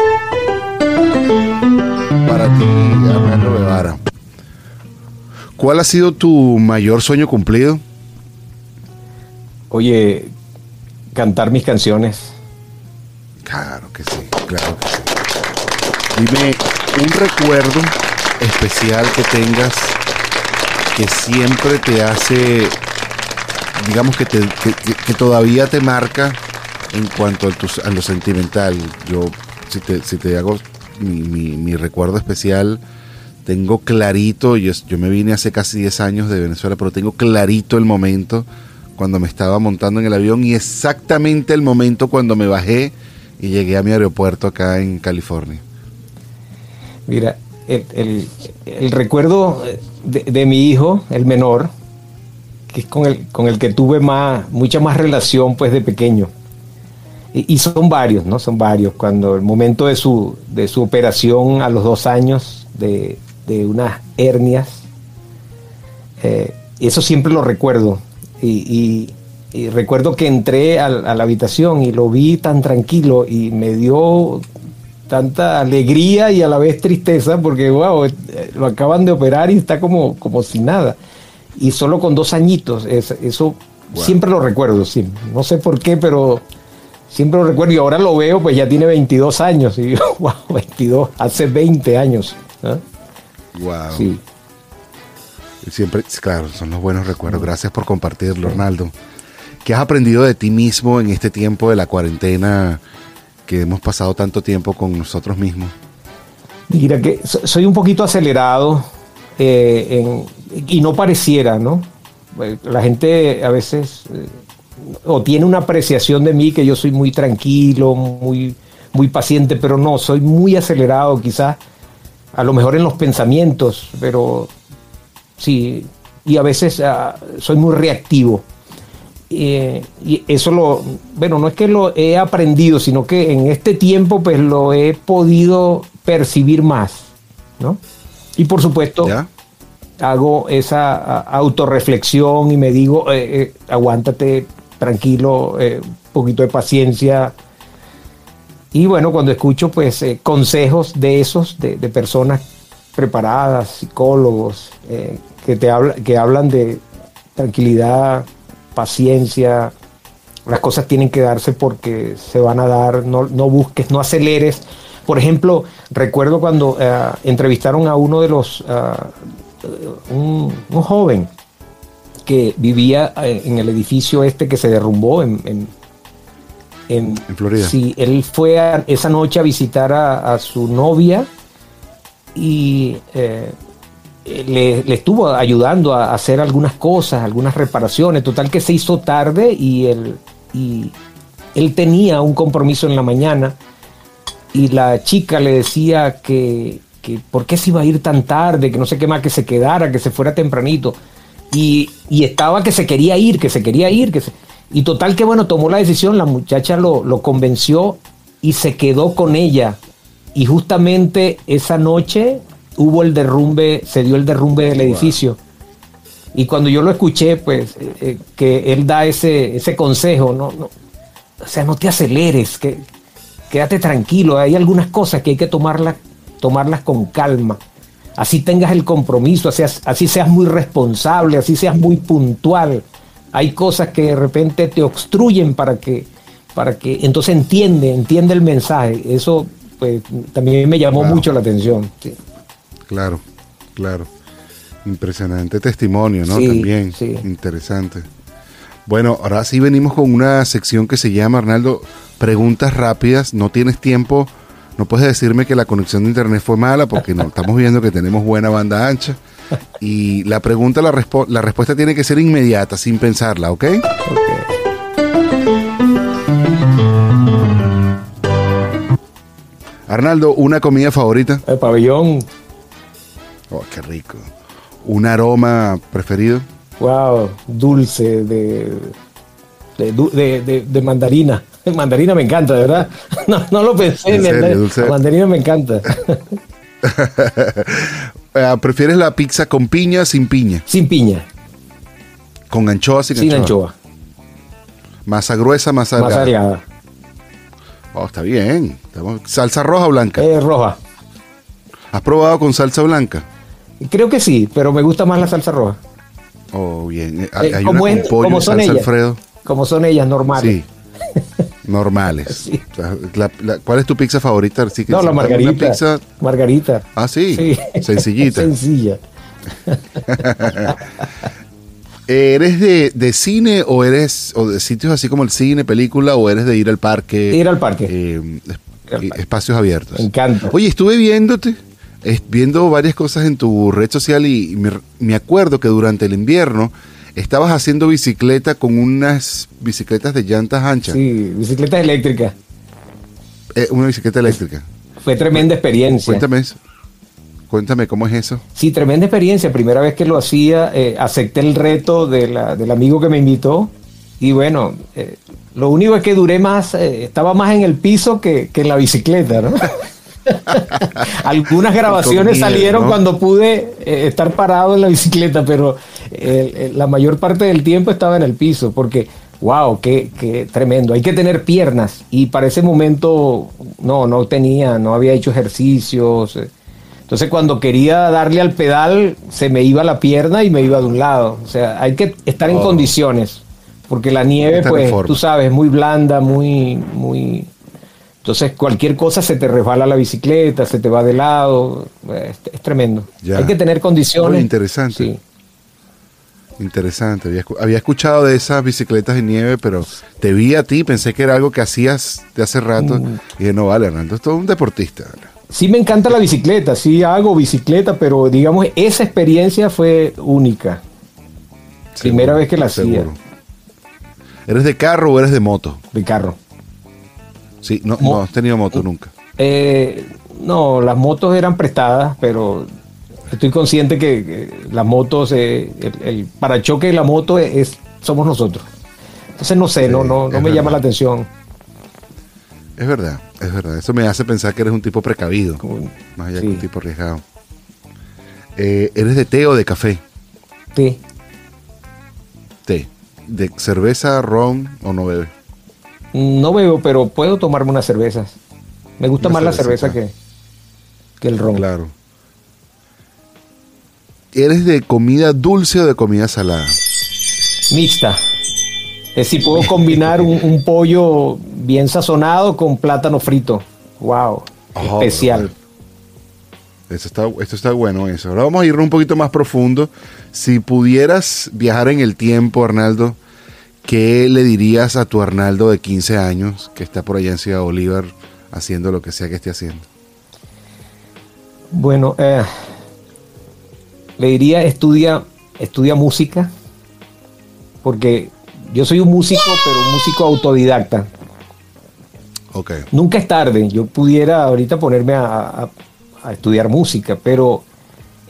Speaker 1: Para ti, Armando Guevara. ¿Cuál ha sido tu mayor sueño cumplido?
Speaker 4: Oye, cantar mis canciones.
Speaker 1: Claro que sí, claro que sí. Dime un recuerdo especial que tengas que siempre te hace, digamos que, te, que, que- todavía te marca en cuanto a, tus- a lo sentimental. Yo, si te, si te hago mi, mi- mi recuerdo especial, tengo clarito, yo, yo me vine hace casi 10 años de Venezuela, pero tengo clarito el momento cuando me estaba montando en el avión y exactamente el momento cuando me bajé y llegué a mi aeropuerto acá en California.
Speaker 4: Mira, el, el- recuerdo de, de mi hijo, el menor, que es con el, con el que tuve más, mucha más relación pues de pequeño. Y, son varios, ¿no? Son varios. Cuando el momento de su, de su operación a los dos años de, de unas hernias, eh, eso siempre lo recuerdo. Y, recuerdo que entré al- a, la habitación y lo vi tan tranquilo y me dio tanta alegría y a la vez tristeza porque, wow, eh, lo acaban de operar y está como, como sin nada. Y solo con dos añitos, es- eso
Speaker 1: Wow.
Speaker 4: siempre lo recuerdo, sí. No sé por qué, pero siempre lo recuerdo y ahora lo veo, pues ya tiene 22 años y digo, wow, 22, hace 20 años.
Speaker 1: Wow.
Speaker 4: Sí.
Speaker 1: Siempre, claro, son los buenos recuerdos. Gracias por compartirlo, Arnaldo. ¿Qué has aprendido de ti mismo en este tiempo de la cuarentena que hemos pasado tanto tiempo con nosotros mismos?
Speaker 4: Mira que so- soy un poquito acelerado eh, y no pareciera, ¿no? La gente a veces eh, o tiene una apreciación de mí que yo soy muy tranquilo, muy, muy paciente, pero no, soy muy acelerado quizás, a lo mejor en los pensamientos, pero sí, y a veces ah, soy muy reactivo. Eh, y eso lo, bueno, no es que lo he aprendido, sino que en este tiempo pues lo he podido percibir más, ¿no? Y por supuesto
Speaker 1: ¿Ya?
Speaker 4: hago esa a, autorreflexión y me digo, eh, eh, aguántate, tranquilo, eh, un poquito de paciencia. Y bueno, cuando escucho pues consejos de esos, de, de personas preparadas, psicólogos, que te habla, que hablan de tranquilidad, paciencia, las cosas tienen que darse porque se van a dar, no, no busques, no aceleres. Por ejemplo, recuerdo cuando eh, entrevistaron a uno de los, ah, un, un joven que vivía eh, en el edificio este que se derrumbó en, en,
Speaker 1: En Florida.
Speaker 4: Sí, él fue a- esa noche a visitar a, a su novia y eh, le, estuvo ayudando a hacer algunas cosas, algunas reparaciones. Total que se hizo tarde y él, y él tenía un compromiso en la mañana y la chica le decía que, que por qué se iba a ir tan tarde, que no sé qué más, que se quedara, que se fuera tempranito. Y, y estaba que se quería ir, que se quería ir, que se- y total que bueno, tomó la decisión, la muchacha lo convenció y se quedó con ella. Y justamente esa noche hubo el derrumbe, se dio el derrumbe del edificio. Y cuando yo lo escuché, pues, eh, eh, que él da ese, ese consejo, no, no, o sea, no te aceleres, que, quédate tranquilo, hay algunas cosas que hay que tomarlas, tomarlas con calma. Así tengas el compromiso, así, así seas muy responsable, así seas muy puntual. Hay cosas que de repente te obstruyen para que, para que, entonces entiende, entiende el mensaje. Eso, pues, también me llamó
Speaker 1: Wow.
Speaker 4: mucho la atención. sí.
Speaker 1: Claro, claro. Impresionante testimonio, ¿no?
Speaker 4: Sí,
Speaker 1: También.
Speaker 4: sí.
Speaker 1: Interesante. Bueno, ahora sí venimos con una sección que se llama, Arnaldo, preguntas rápidas. No tienes tiempo, no puedes decirme que la conexión de internet fue mala porque no estamos viendo que tenemos buena banda ancha. Y la pregunta, la, respo- la respuesta tiene que ser inmediata, sin pensarla, ¿ok? Arnaldo, ¿una comida favorita?
Speaker 4: El pabellón,
Speaker 1: Oh, qué rico. ¿Un aroma preferido?
Speaker 4: wow, dulce de, de, de- de- de mandarina. Mandarina me encanta, de verdad. No, no lo pensé.
Speaker 1: ¿En serio, dulce?
Speaker 4: mandarina me encanta.
Speaker 1: Eh, ¿Prefieres la pizza con piña, sin piña?
Speaker 4: Sin piña,
Speaker 1: ¿Con anchoa, sin,
Speaker 4: sin
Speaker 1: anchoa?
Speaker 4: anchoa,
Speaker 1: ¿Masa gruesa, masa
Speaker 4: más variada.
Speaker 1: Oh, está bien. ¿Salsa roja o blanca?
Speaker 4: Eh, roja.
Speaker 1: ¿Has probado con salsa blanca?
Speaker 4: Creo que sí, pero me gusta más la salsa roja.
Speaker 1: Oh, bien. Eh, Hay,
Speaker 4: Eh,
Speaker 1: hay
Speaker 4: ¿cómo
Speaker 1: una
Speaker 4: es-
Speaker 1: con pollo
Speaker 4: son
Speaker 1: salsa
Speaker 4: ellas?
Speaker 1: Alfredo.
Speaker 4: Como son ellas normales.
Speaker 1: Sí. Normales.
Speaker 4: Sí.
Speaker 1: O sea, la- la- ¿Cuál es tu pizza favorita? Sí, que
Speaker 4: No, la margarita.
Speaker 1: Una pizza,
Speaker 4: Margarita.
Speaker 1: ah, sí. Sencillita.
Speaker 4: Sencilla.
Speaker 1: ¿Eres de, de cine o eres o de sitios así como el cine, película o eres de ir al parque?
Speaker 4: Ir al parque.
Speaker 1: eh, es-
Speaker 4: Ir al parque.
Speaker 1: espacios abiertos.
Speaker 4: Me encanta.
Speaker 1: Oye, estuve viéndote, viendo varias cosas en tu red social y me, me acuerdo que durante el invierno estabas haciendo bicicleta con unas bicicletas de llantas anchas,
Speaker 4: Sí, bicicleta eléctrica.
Speaker 1: Eh, una bicicleta eléctrica.
Speaker 4: Fue tremenda experiencia.
Speaker 1: Cuéntame eso. Cuéntame cómo es eso.
Speaker 4: Sí, tremenda experiencia. Primera vez que lo hacía, eh, acepté el reto de la- del amigo que me invitó. Y bueno, eh, lo único es que duré más, estaba más en el piso que, que en la bicicleta, ¿no? Algunas grabaciones
Speaker 1: miedo,
Speaker 4: salieron
Speaker 1: ¿no?
Speaker 4: cuando pude eh, estar parado en la bicicleta, pero eh, eh, la mayor parte del tiempo estaba en el piso, porque, wow, qué, qué tremendo. Hay que tener piernas. Y para ese momento, no, no tenía, no había hecho ejercicios. entonces cuando quería darle al pedal, se me iba la pierna y me iba de un lado. O sea, hay que estar en
Speaker 1: Oh.
Speaker 4: condiciones, porque la nieve, pues, tú sabes, es muy blanda, muy, muy... Entonces cualquier cosa se te resbala la bicicleta, se te va de lado, es, es tremendo.
Speaker 1: Ya.
Speaker 4: Hay que tener condiciones.
Speaker 1: Interesante.
Speaker 4: Sí.
Speaker 1: Interesante. Había, escu- había escuchado de esas bicicletas de nieve, pero te vi a ti, pensé que era algo que hacías de hace rato.
Speaker 4: Mm.
Speaker 1: Y dije, no, vale, Hernando, es todo un deportista.
Speaker 4: Sí me encanta la bicicleta, sí hago bicicleta, pero digamos, esa experiencia fue única. Primera vez que la hacía.
Speaker 1: ¿Eres de carro o eres de moto?
Speaker 4: De carro.
Speaker 1: Sí, no,
Speaker 4: Mo-
Speaker 1: no has tenido moto nunca.
Speaker 4: Eh, no, las motos eran prestadas, pero estoy consciente que, que las motos, eh, el, el parachoque de la moto es, somos nosotros. Entonces no sé,
Speaker 1: Sí,
Speaker 4: no, no, no me llama la atención.
Speaker 1: Es verdad, es verdad. Eso me hace pensar que eres un tipo precavido,
Speaker 4: Como-
Speaker 1: más allá
Speaker 4: sí.
Speaker 1: que un tipo arriesgado. Eh, ¿Eres de té o de café?
Speaker 4: Sí.
Speaker 1: Té. ¿De cerveza, ron o no bebes?
Speaker 4: No bebo, pero puedo tomarme unas cervezas. Me gusta
Speaker 1: Una
Speaker 4: más la cerveza que, que el ron.
Speaker 1: Claro. ¿Eres de comida dulce o de comida salada?
Speaker 4: Mixta. Es si puedo combinar un, un pollo bien sazonado con plátano frito. Wow,
Speaker 1: Oh,
Speaker 4: especial.
Speaker 1: Eso está, esto está bueno eso. Ahora vamos a ir un poquito más profundo. Si pudieras viajar en el tiempo, Arnaldo, ¿qué le dirías a tu Arnaldo de 15 años que está por allá en Ciudad Bolívar haciendo lo que sea que esté haciendo?
Speaker 4: Bueno, eh, le diría estudia, estudia música, porque yo soy un músico, pero un músico autodidacta.
Speaker 1: Ok.
Speaker 4: Nunca es tarde. Yo pudiera ahorita ponerme a, a- a estudiar música, pero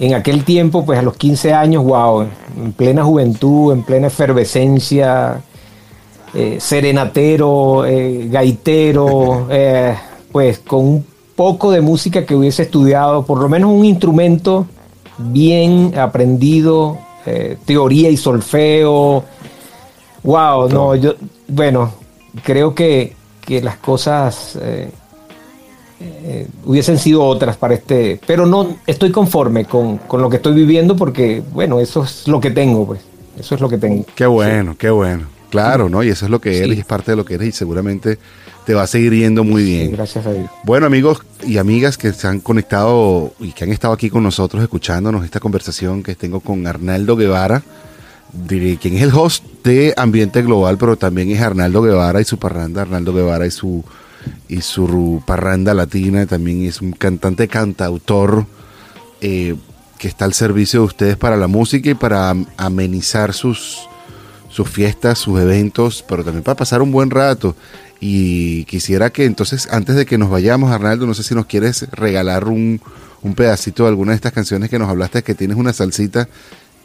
Speaker 4: en aquel tiempo, pues a los 15 años, wow, en plena juventud, en plena efervescencia, eh, serenatero, eh, gaitero, eh, pues con un poco de música que hubiese estudiado, por lo menos un instrumento bien aprendido, teoría y solfeo. Wow, no, yo, bueno, creo que, que las cosas eh, hubiesen sido otras para este, pero no estoy conforme con, con lo que estoy viviendo porque, bueno, eso es lo que tengo, pues, eso es lo que tengo.
Speaker 1: Qué bueno, qué bueno. Claro, ¿no? Y eso es lo que
Speaker 4: Sí.
Speaker 1: eres y es parte de lo que eres y seguramente te va a seguir yendo muy
Speaker 4: Sí,
Speaker 1: bien.
Speaker 4: gracias a Dios.
Speaker 1: Bueno, amigos y amigas que se han conectado y que han estado aquí con nosotros escuchándonos esta conversación que tengo con Arnaldo Guevara, de quien es el host de Ambiente Global, pero también es Arnaldo Guevara y su parranda, Arnaldo Guevara y su y su parranda latina, también es un cantante cantautor eh, que está al servicio de ustedes para la música y para am- amenizar sus, sus fiestas, sus eventos, pero también para pasar un buen rato. Y quisiera que entonces, antes de que nos vayamos, Arnaldo, no sé si nos quieres regalar un, un pedacito de alguna de estas canciones que nos hablaste, que tienes una salsita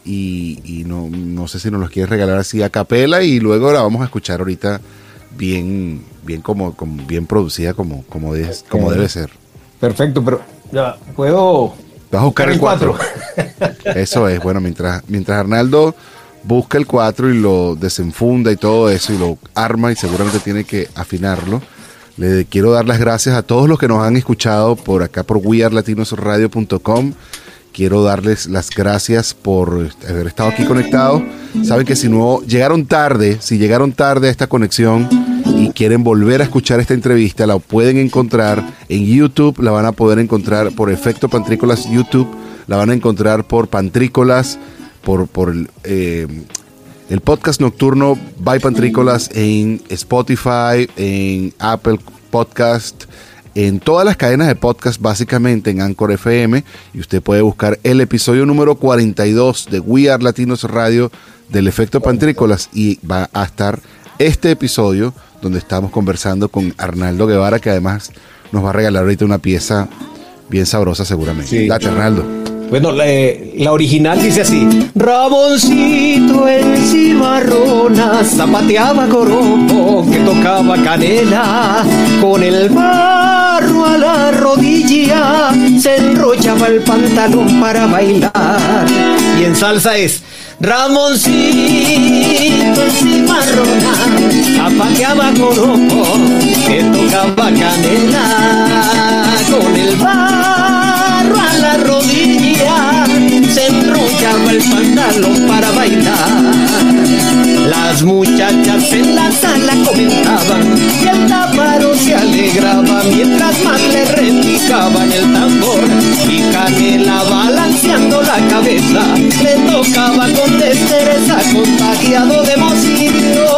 Speaker 1: y, y no, no sé si nos los quieres regalar así a capela y luego la vamos a escuchar ahorita bien, bien como, como bien producida como, como, de- como debe ser.
Speaker 4: Perfecto, pero ya, puedo
Speaker 1: Vas a buscar el 4.
Speaker 4: cuatro.
Speaker 1: Eso es, bueno, mientras, mientras Arnaldo busca el 4 y lo desenfunda y todo eso y lo arma y seguramente tiene que afinarlo, le quiero dar las gracias a todos los que nos han escuchado por acá por wearlatinosradio.com. Quiero darles las gracias por haber estado aquí conectados. Saben que si no llegaron tarde, si llegaron tarde a esta conexión y quieren volver a escuchar esta entrevista, la pueden encontrar en YouTube, la van a poder encontrar por Efecto Pantrícolas YouTube, la van a encontrar por Pantrícolas, por, por eh, el podcast nocturno by Pantrícolas en Spotify, en Apple Podcast, en todas las cadenas de podcast, básicamente en Anchor FM, y usted puede buscar el episodio número 42 de We Are Latinos Radio del efecto Pantrícolas y va a estar este episodio donde estamos conversando con Arnaldo Guevara, que además nos va a regalar ahorita una pieza bien sabrosa seguramente.
Speaker 4: Sí.
Speaker 1: Date, Arnaldo.
Speaker 4: Bueno, la, la original dice así: Ramoncito en cimarrona zapateaba coropo que tocaba canela con el barro a la rodilla se enrollaba el pantalón para bailar y en salsa es Ramoncito cimarrona zapateaba coropo que tocaba canela con el barro a la rodilla el pantalón para bailar. Las muchachas en la sala comentaban y el táparo se alegraba mientras más le repicaban el tambor y Canela balanceando la cabeza le tocaba con destreza contagiado de emoción.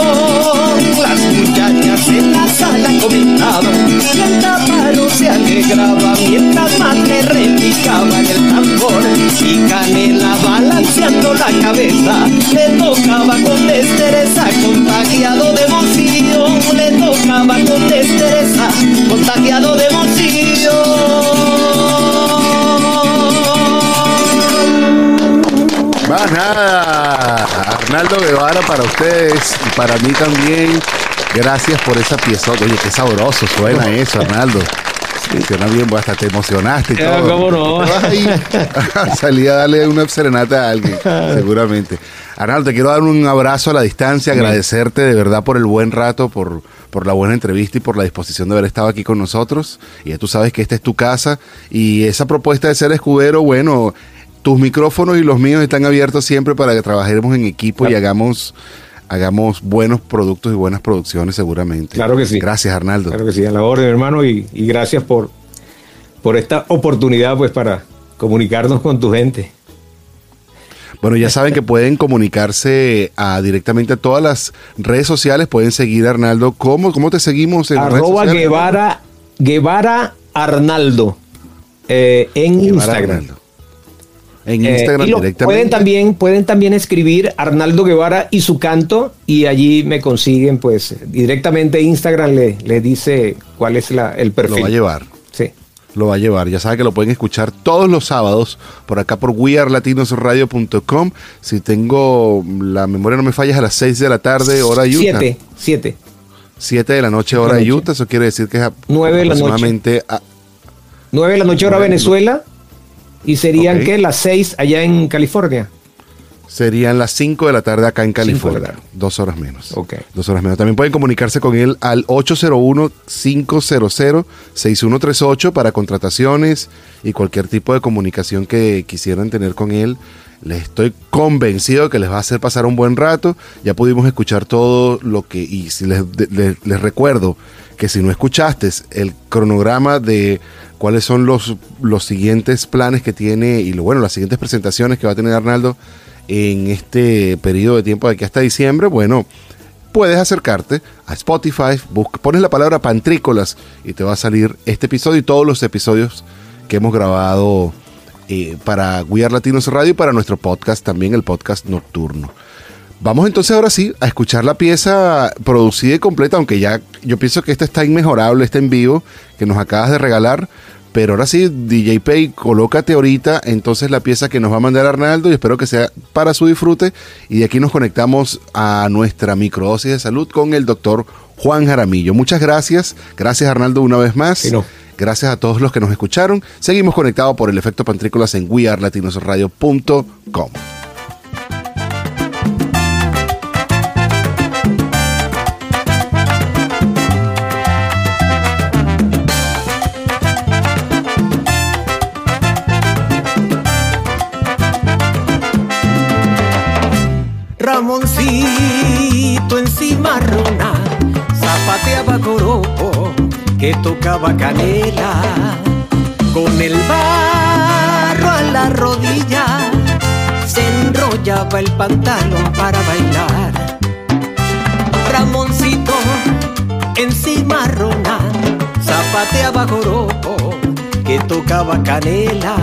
Speaker 4: Las muchachas en la sala comentaban y el táparo se alegraba mientras más le repicaban el tambor y Canela balanceando la cabeza le tocaba con destreza contagiado de emoción le tocaba con destreza contagiado de emoción
Speaker 1: Más nada. Arnaldo Guevara para ustedes y para mí también. Gracias por esa pieza. Oye, qué sabroso suena eso, Arnaldo. Funciona bien, pues, hasta te emocionaste y todo.
Speaker 2: ¿cómo no?
Speaker 1: Ahí salir a darle una serenata a alguien, seguramente. Arnaldo, te quiero dar un abrazo a la distancia, agradecerte de verdad por el buen rato, por, por la buena entrevista y por la disposición de haber estado aquí con nosotros. Y ya tú sabes que esta es tu casa. Y esa propuesta de ser escudero, bueno, tus micrófonos y los míos están abiertos siempre para que trabajemos en equipo y hagamos hagamos buenos productos y buenas producciones seguramente.
Speaker 5: Claro que sí.
Speaker 1: Gracias, Arnaldo.
Speaker 5: Claro que sí, a la orden, hermano, y, y gracias por, por esta oportunidad, pues, para comunicarnos con tu gente.
Speaker 1: Bueno, ya saben que pueden comunicarse a, directamente a todas las redes sociales. Pueden seguir a Arnaldo. ¿Cómo, cómo te seguimos en redes
Speaker 5: Arroba
Speaker 1: sociales?
Speaker 5: Guevara, Guevara Arnaldo eh, en
Speaker 1: Guevara
Speaker 5: Instagram.
Speaker 1: Arnaldo. En
Speaker 5: Eh,
Speaker 1: Instagram
Speaker 5: y lo-
Speaker 1: directamente.
Speaker 5: pueden también pueden también escribir Arnaldo Guevara y su canto y allí me consiguen pues directamente Instagram le, le dice cuál es la, el
Speaker 1: Lo
Speaker 5: perfil.
Speaker 1: va a llevar.
Speaker 5: Sí.
Speaker 1: Lo va a llevar. Ya saben que lo pueden escuchar todos los sábados por acá por wearlatinosradio.com. Si tengo la memoria no me fallas a las 6 de la tarde, hora Utah.
Speaker 5: Siete, siete.
Speaker 1: 7 de la noche, hora
Speaker 5: noche.
Speaker 1: Utah. Eso quiere decir que es a-
Speaker 5: Nueve de la noche.
Speaker 1: aproximadamente a-
Speaker 5: Nueve de la noche hora. Venezuela y serían
Speaker 1: Ok.
Speaker 5: que las seis allá en California.
Speaker 1: Serían las 5 de la tarde acá en California. Dos horas menos.
Speaker 5: Ok.
Speaker 1: Dos horas menos. También pueden comunicarse con él al 801-500-6138 para contrataciones y cualquier tipo de comunicación que quisieran tener con él. Les estoy convencido que les va a hacer pasar un buen rato. Ya pudimos escuchar todo lo que... Y si les, les- les recuerdo que si no escuchaste el cronograma de cuáles son los, los siguientes planes que tiene y lo, bueno, las siguientes presentaciones que va a tener Arnaldo en este periodo de tiempo de aquí hasta diciembre, bueno, puedes acercarte a Spotify, busca- pones la palabra pantrícolas y te va a salir este episodio y todos los episodios que hemos grabado eh, para Are Latinos Radio y para nuestro podcast también, el podcast nocturno. Vamos entonces ahora sí a escuchar la pieza producida y completa, aunque ya yo pienso que esta está inmejorable, está en vivo, que nos acabas de regalar. Pero ahora sí, DJ Pay, colócate ahorita entonces la pieza que nos va a mandar Arnaldo y espero que sea para su disfrute. Y de aquí nos conectamos a nuestra microdosis de salud con el doctor Juan Jaramillo. Muchas gracias. Gracias Arnaldo una vez más.
Speaker 5: Sí, no.
Speaker 1: Gracias a todos los que nos escucharon. Seguimos conectados por el efecto pantrícolas en wearlatinosradio.com.
Speaker 4: que tocaba canela con el barro a la rodilla. Se enrollaba el pantalón para bailar. Ramoncito en cimarrona zapateaba joropo que tocaba canela.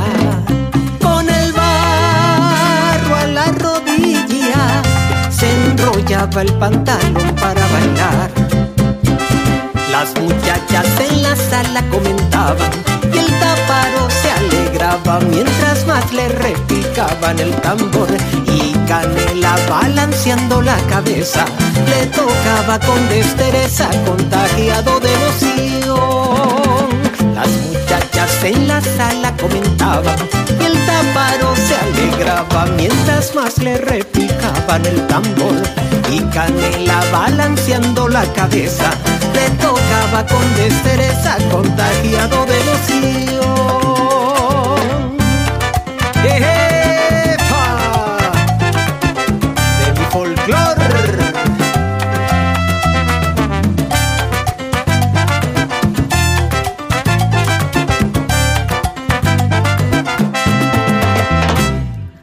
Speaker 4: Con el barro a la rodilla se enrollaba el pantalón para bailar las muchachas en la sala comentaban y el táparo se alegraba mientras más le repicaban el tambor y Canela balanceando la cabeza le tocaba con destereza contagiado de emoción. Las muchachas en la sala comentaban y el táparo se alegraba mientras más le repicaban el tambor y Canela balanceando la cabeza le tocaba con destereza contagiado de emoción. ¡Epa! De mi folclor.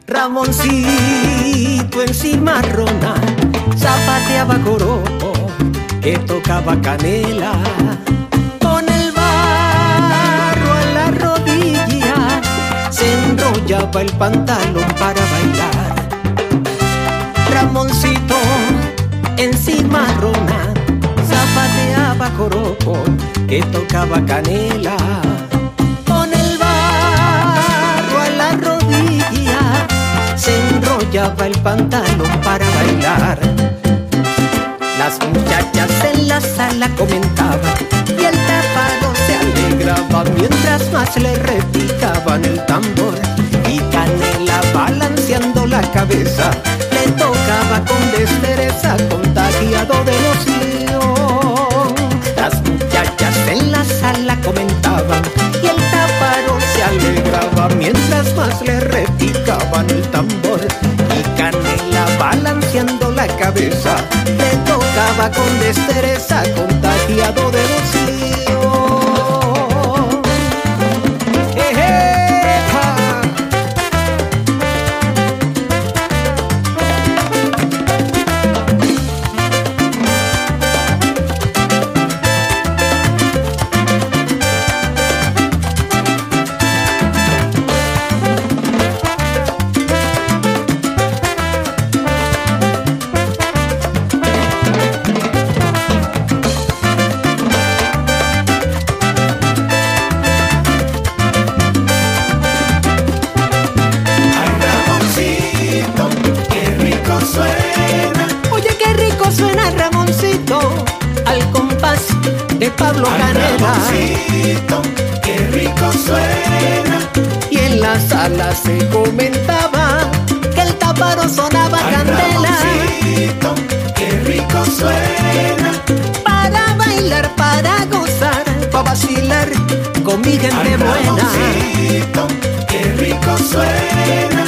Speaker 4: Ramoncito canela con el barro a la rodilla. Se enrollaba el pantalón para bailar. Ramoncito en cimarrona zapateaba joropo que tocaba canela. Con el barro a la rodilla se enrollaba el pantalón para bailar. Las muchachas en la sala comentaban y el tapado se alegraba mientras más le repicaban el tambor y Canela balanceando la cabeza le tocaba con destereza contagiado de emoción. Las muchachas en la sala comentaban y el táparo se alegraba mientras más le repicaba tocaban el tambor y Canela balanceando la cabeza le tocaba con destreza contagiado de rocío. Sala se comentaba que el táparo sonaba
Speaker 6: Ay,
Speaker 4: candela.
Speaker 6: Ramoncito, qué rico suena.
Speaker 4: Para bailar, para gozar, para vacilar con mi gente
Speaker 6: Ay,
Speaker 4: buena.
Speaker 6: Ramoncito, qué rico suena.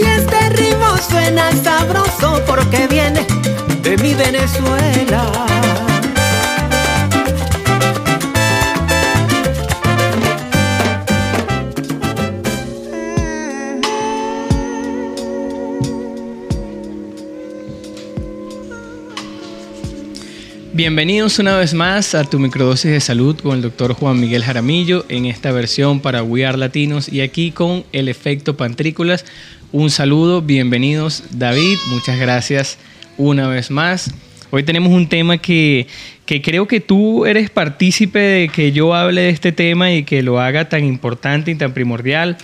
Speaker 4: Y este ritmo suena sabroso porque viene de mi Venezuela.
Speaker 2: Bienvenidos una vez más a tu microdosis de salud con el doctor Juan Miguel Jaramillo en esta versión para We Are Latinos y aquí con el efecto pantrículas. Un saludo, bienvenidos David, muchas gracias una vez más. Hoy tenemos un tema que, que creo que tú eres partícipe de que yo hable de este tema y que lo haga tan importante y tan primordial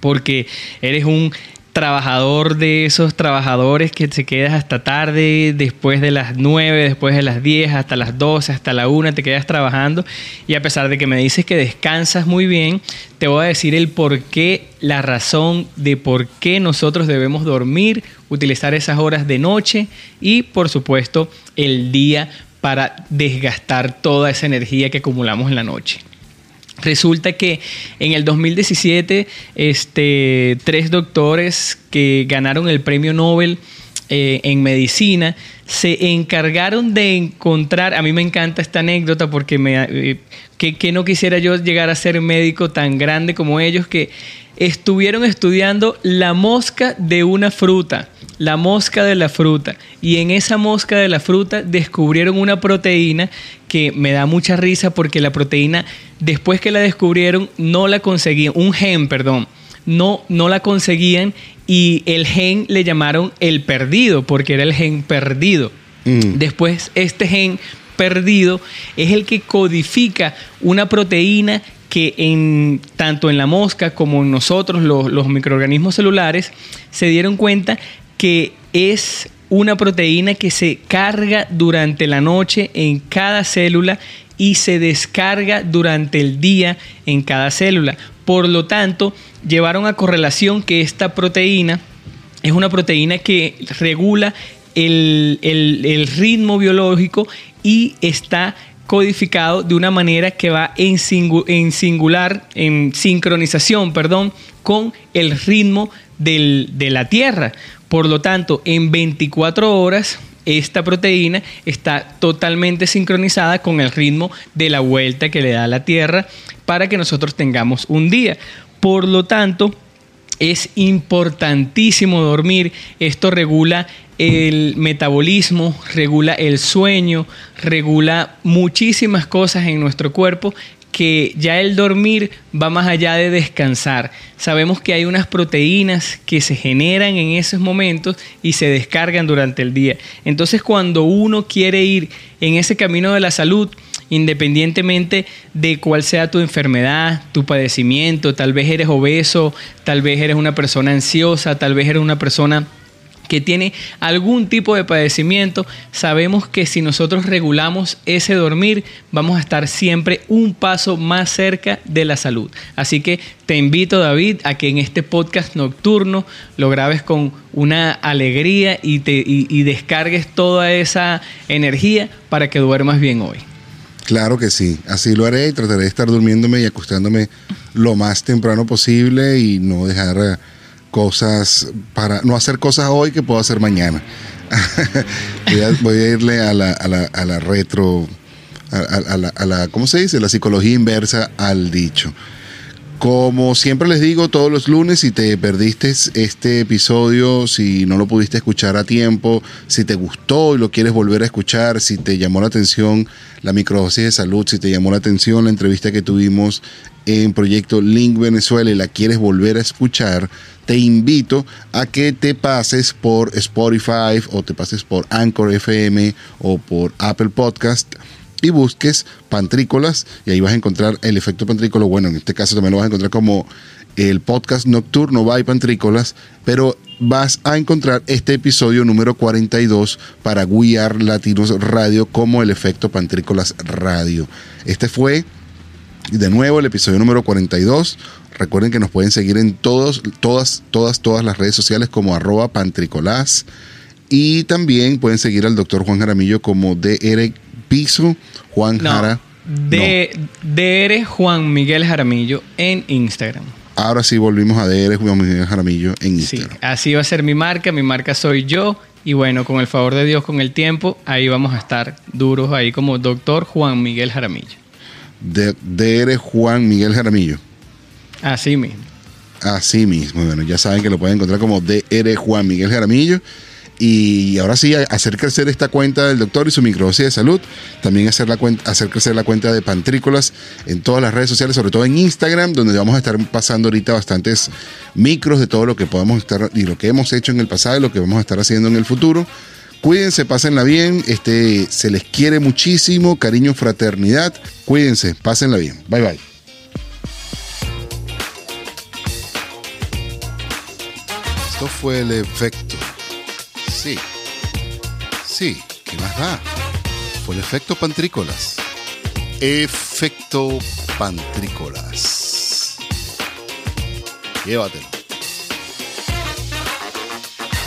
Speaker 2: porque eres un trabajador de esos trabajadores que se quedas hasta tarde, después de las 9, después de las 10, hasta las 12, hasta la 1, te quedas trabajando y a pesar de que me dices que descansas muy bien, te voy a decir el por qué, la razón de por qué nosotros debemos dormir, utilizar esas horas de noche y por supuesto el día para desgastar toda esa energía que acumulamos en la noche. Resulta que en el 2017, este, tres doctores que ganaron el premio Nobel eh, en medicina se encargaron de encontrar, a mí me encanta esta anécdota porque me, eh, que, que no quisiera yo llegar a ser médico tan grande como ellos, que estuvieron estudiando la mosca de una fruta, la mosca de la fruta. Y en esa mosca de la fruta descubrieron una proteína que me da mucha risa porque la proteína, después que la descubrieron, no la conseguían, un gen, perdón, no, no la conseguían y el gen le llamaron el perdido porque era el gen perdido.
Speaker 1: Mm.
Speaker 2: Después, este gen perdido es el que codifica una proteína que en, tanto en la mosca como en nosotros, los, los microorganismos celulares, se dieron cuenta que es una proteína que se carga durante la noche en cada célula y se descarga durante el día en cada célula. Por lo tanto, llevaron a correlación que esta proteína es una proteína que regula el, el- el ritmo biológico y está codificado de una manera que va en, en singular, en sincronización, perdón, con el ritmo del- de la Tierra. Por lo tanto, en 24 horas, esta proteína está totalmente sincronizada con el ritmo de la vuelta que le da la Tierra para que nosotros tengamos un día. Por lo tanto, es importantísimo dormir. Esto regula el metabolismo, regula el sueño, regula muchísimas cosas en nuestro cuerpo que ya el dormir va más allá de descansar. Sabemos que hay unas proteínas que se generan en esos momentos y se descargan durante el día. Entonces cuando uno quiere ir en ese camino de la salud, independientemente de cuál sea tu enfermedad, tu padecimiento, tal vez eres obeso, tal vez eres una persona ansiosa, tal vez eres una persona que tiene algún tipo de padecimiento, sabemos que si nosotros regulamos ese dormir, vamos a estar siempre un paso más cerca de la salud. Así que te invito, David, a que en este podcast nocturno lo grabes con una alegría y, te, y, y descargues toda esa energía para que duermas bien hoy.
Speaker 1: Claro que sí, así lo haré y trataré de estar durmiéndome y acostándome lo más temprano posible y no dejar cosas para no hacer cosas hoy que puedo hacer mañana. voy, a, irle a la, a la, a la retro, a, a, la, a la, ¿cómo se dice? La psicología inversa al dicho. Como siempre les digo, todos los lunes, si te perdiste este episodio, si no lo pudiste escuchar a tiempo, si te gustó y lo quieres volver a escuchar, si te llamó la atención la microdosis de salud, si te llamó la atención la entrevista que tuvimos en Proyecto Link Venezuela y la quieres volver a escuchar, te invito a que te pases por Spotify o te pases por Anchor FM o por Apple Podcast y busques Pantrícolas y ahí vas a encontrar el efecto pantrícolo. Bueno, en este caso también lo vas a encontrar como el podcast nocturno by Pantrícolas, pero vas a encontrar este episodio número 42 para We Are Latinos Radio como el efecto Pantrícolas Radio. Este fue de nuevo el episodio número 42. Recuerden que nos pueden seguir en todos, todas, todas, todas las redes sociales como arroba pantricolás. Y también pueden seguir al doctor Juan Jaramillo como DR Piso Juan
Speaker 2: No,
Speaker 1: Jara.
Speaker 2: de, DR Juan Miguel Jaramillo en Instagram.
Speaker 1: Ahora sí volvimos a DR Juan Miguel Jaramillo en
Speaker 2: Sí,
Speaker 1: Instagram.
Speaker 2: así va a ser mi marca, mi marca soy yo. Y bueno, con el favor de Dios, con el tiempo, ahí vamos a estar duros, ahí como doctor Juan Miguel Jaramillo.
Speaker 1: De- DR Juan Miguel Jaramillo.
Speaker 2: Así mismo.
Speaker 1: Así mismo. Bueno, ya saben que lo pueden encontrar como DR Juan Miguel Jaramillo. Y ahora sí, hacer crecer esta cuenta del doctor y su microdosis de salud. También hacer, la cuenta, hacer crecer la cuenta de Pantrícolas en todas las redes sociales, sobre todo en Instagram, donde vamos a estar pasando ahorita bastantes micros de todo lo que podamos estar y lo que hemos hecho en el pasado y lo que vamos a estar haciendo en el futuro. Cuídense, pásenla bien. Este, se les quiere muchísimo. Cariño, fraternidad. Cuídense, pásenla bien. Bye bye. Esto fue el efecto. Sí. Sí, ¿qué más da? Fue el efecto pantrícolas. Efecto pantrícolas. Llévatelo.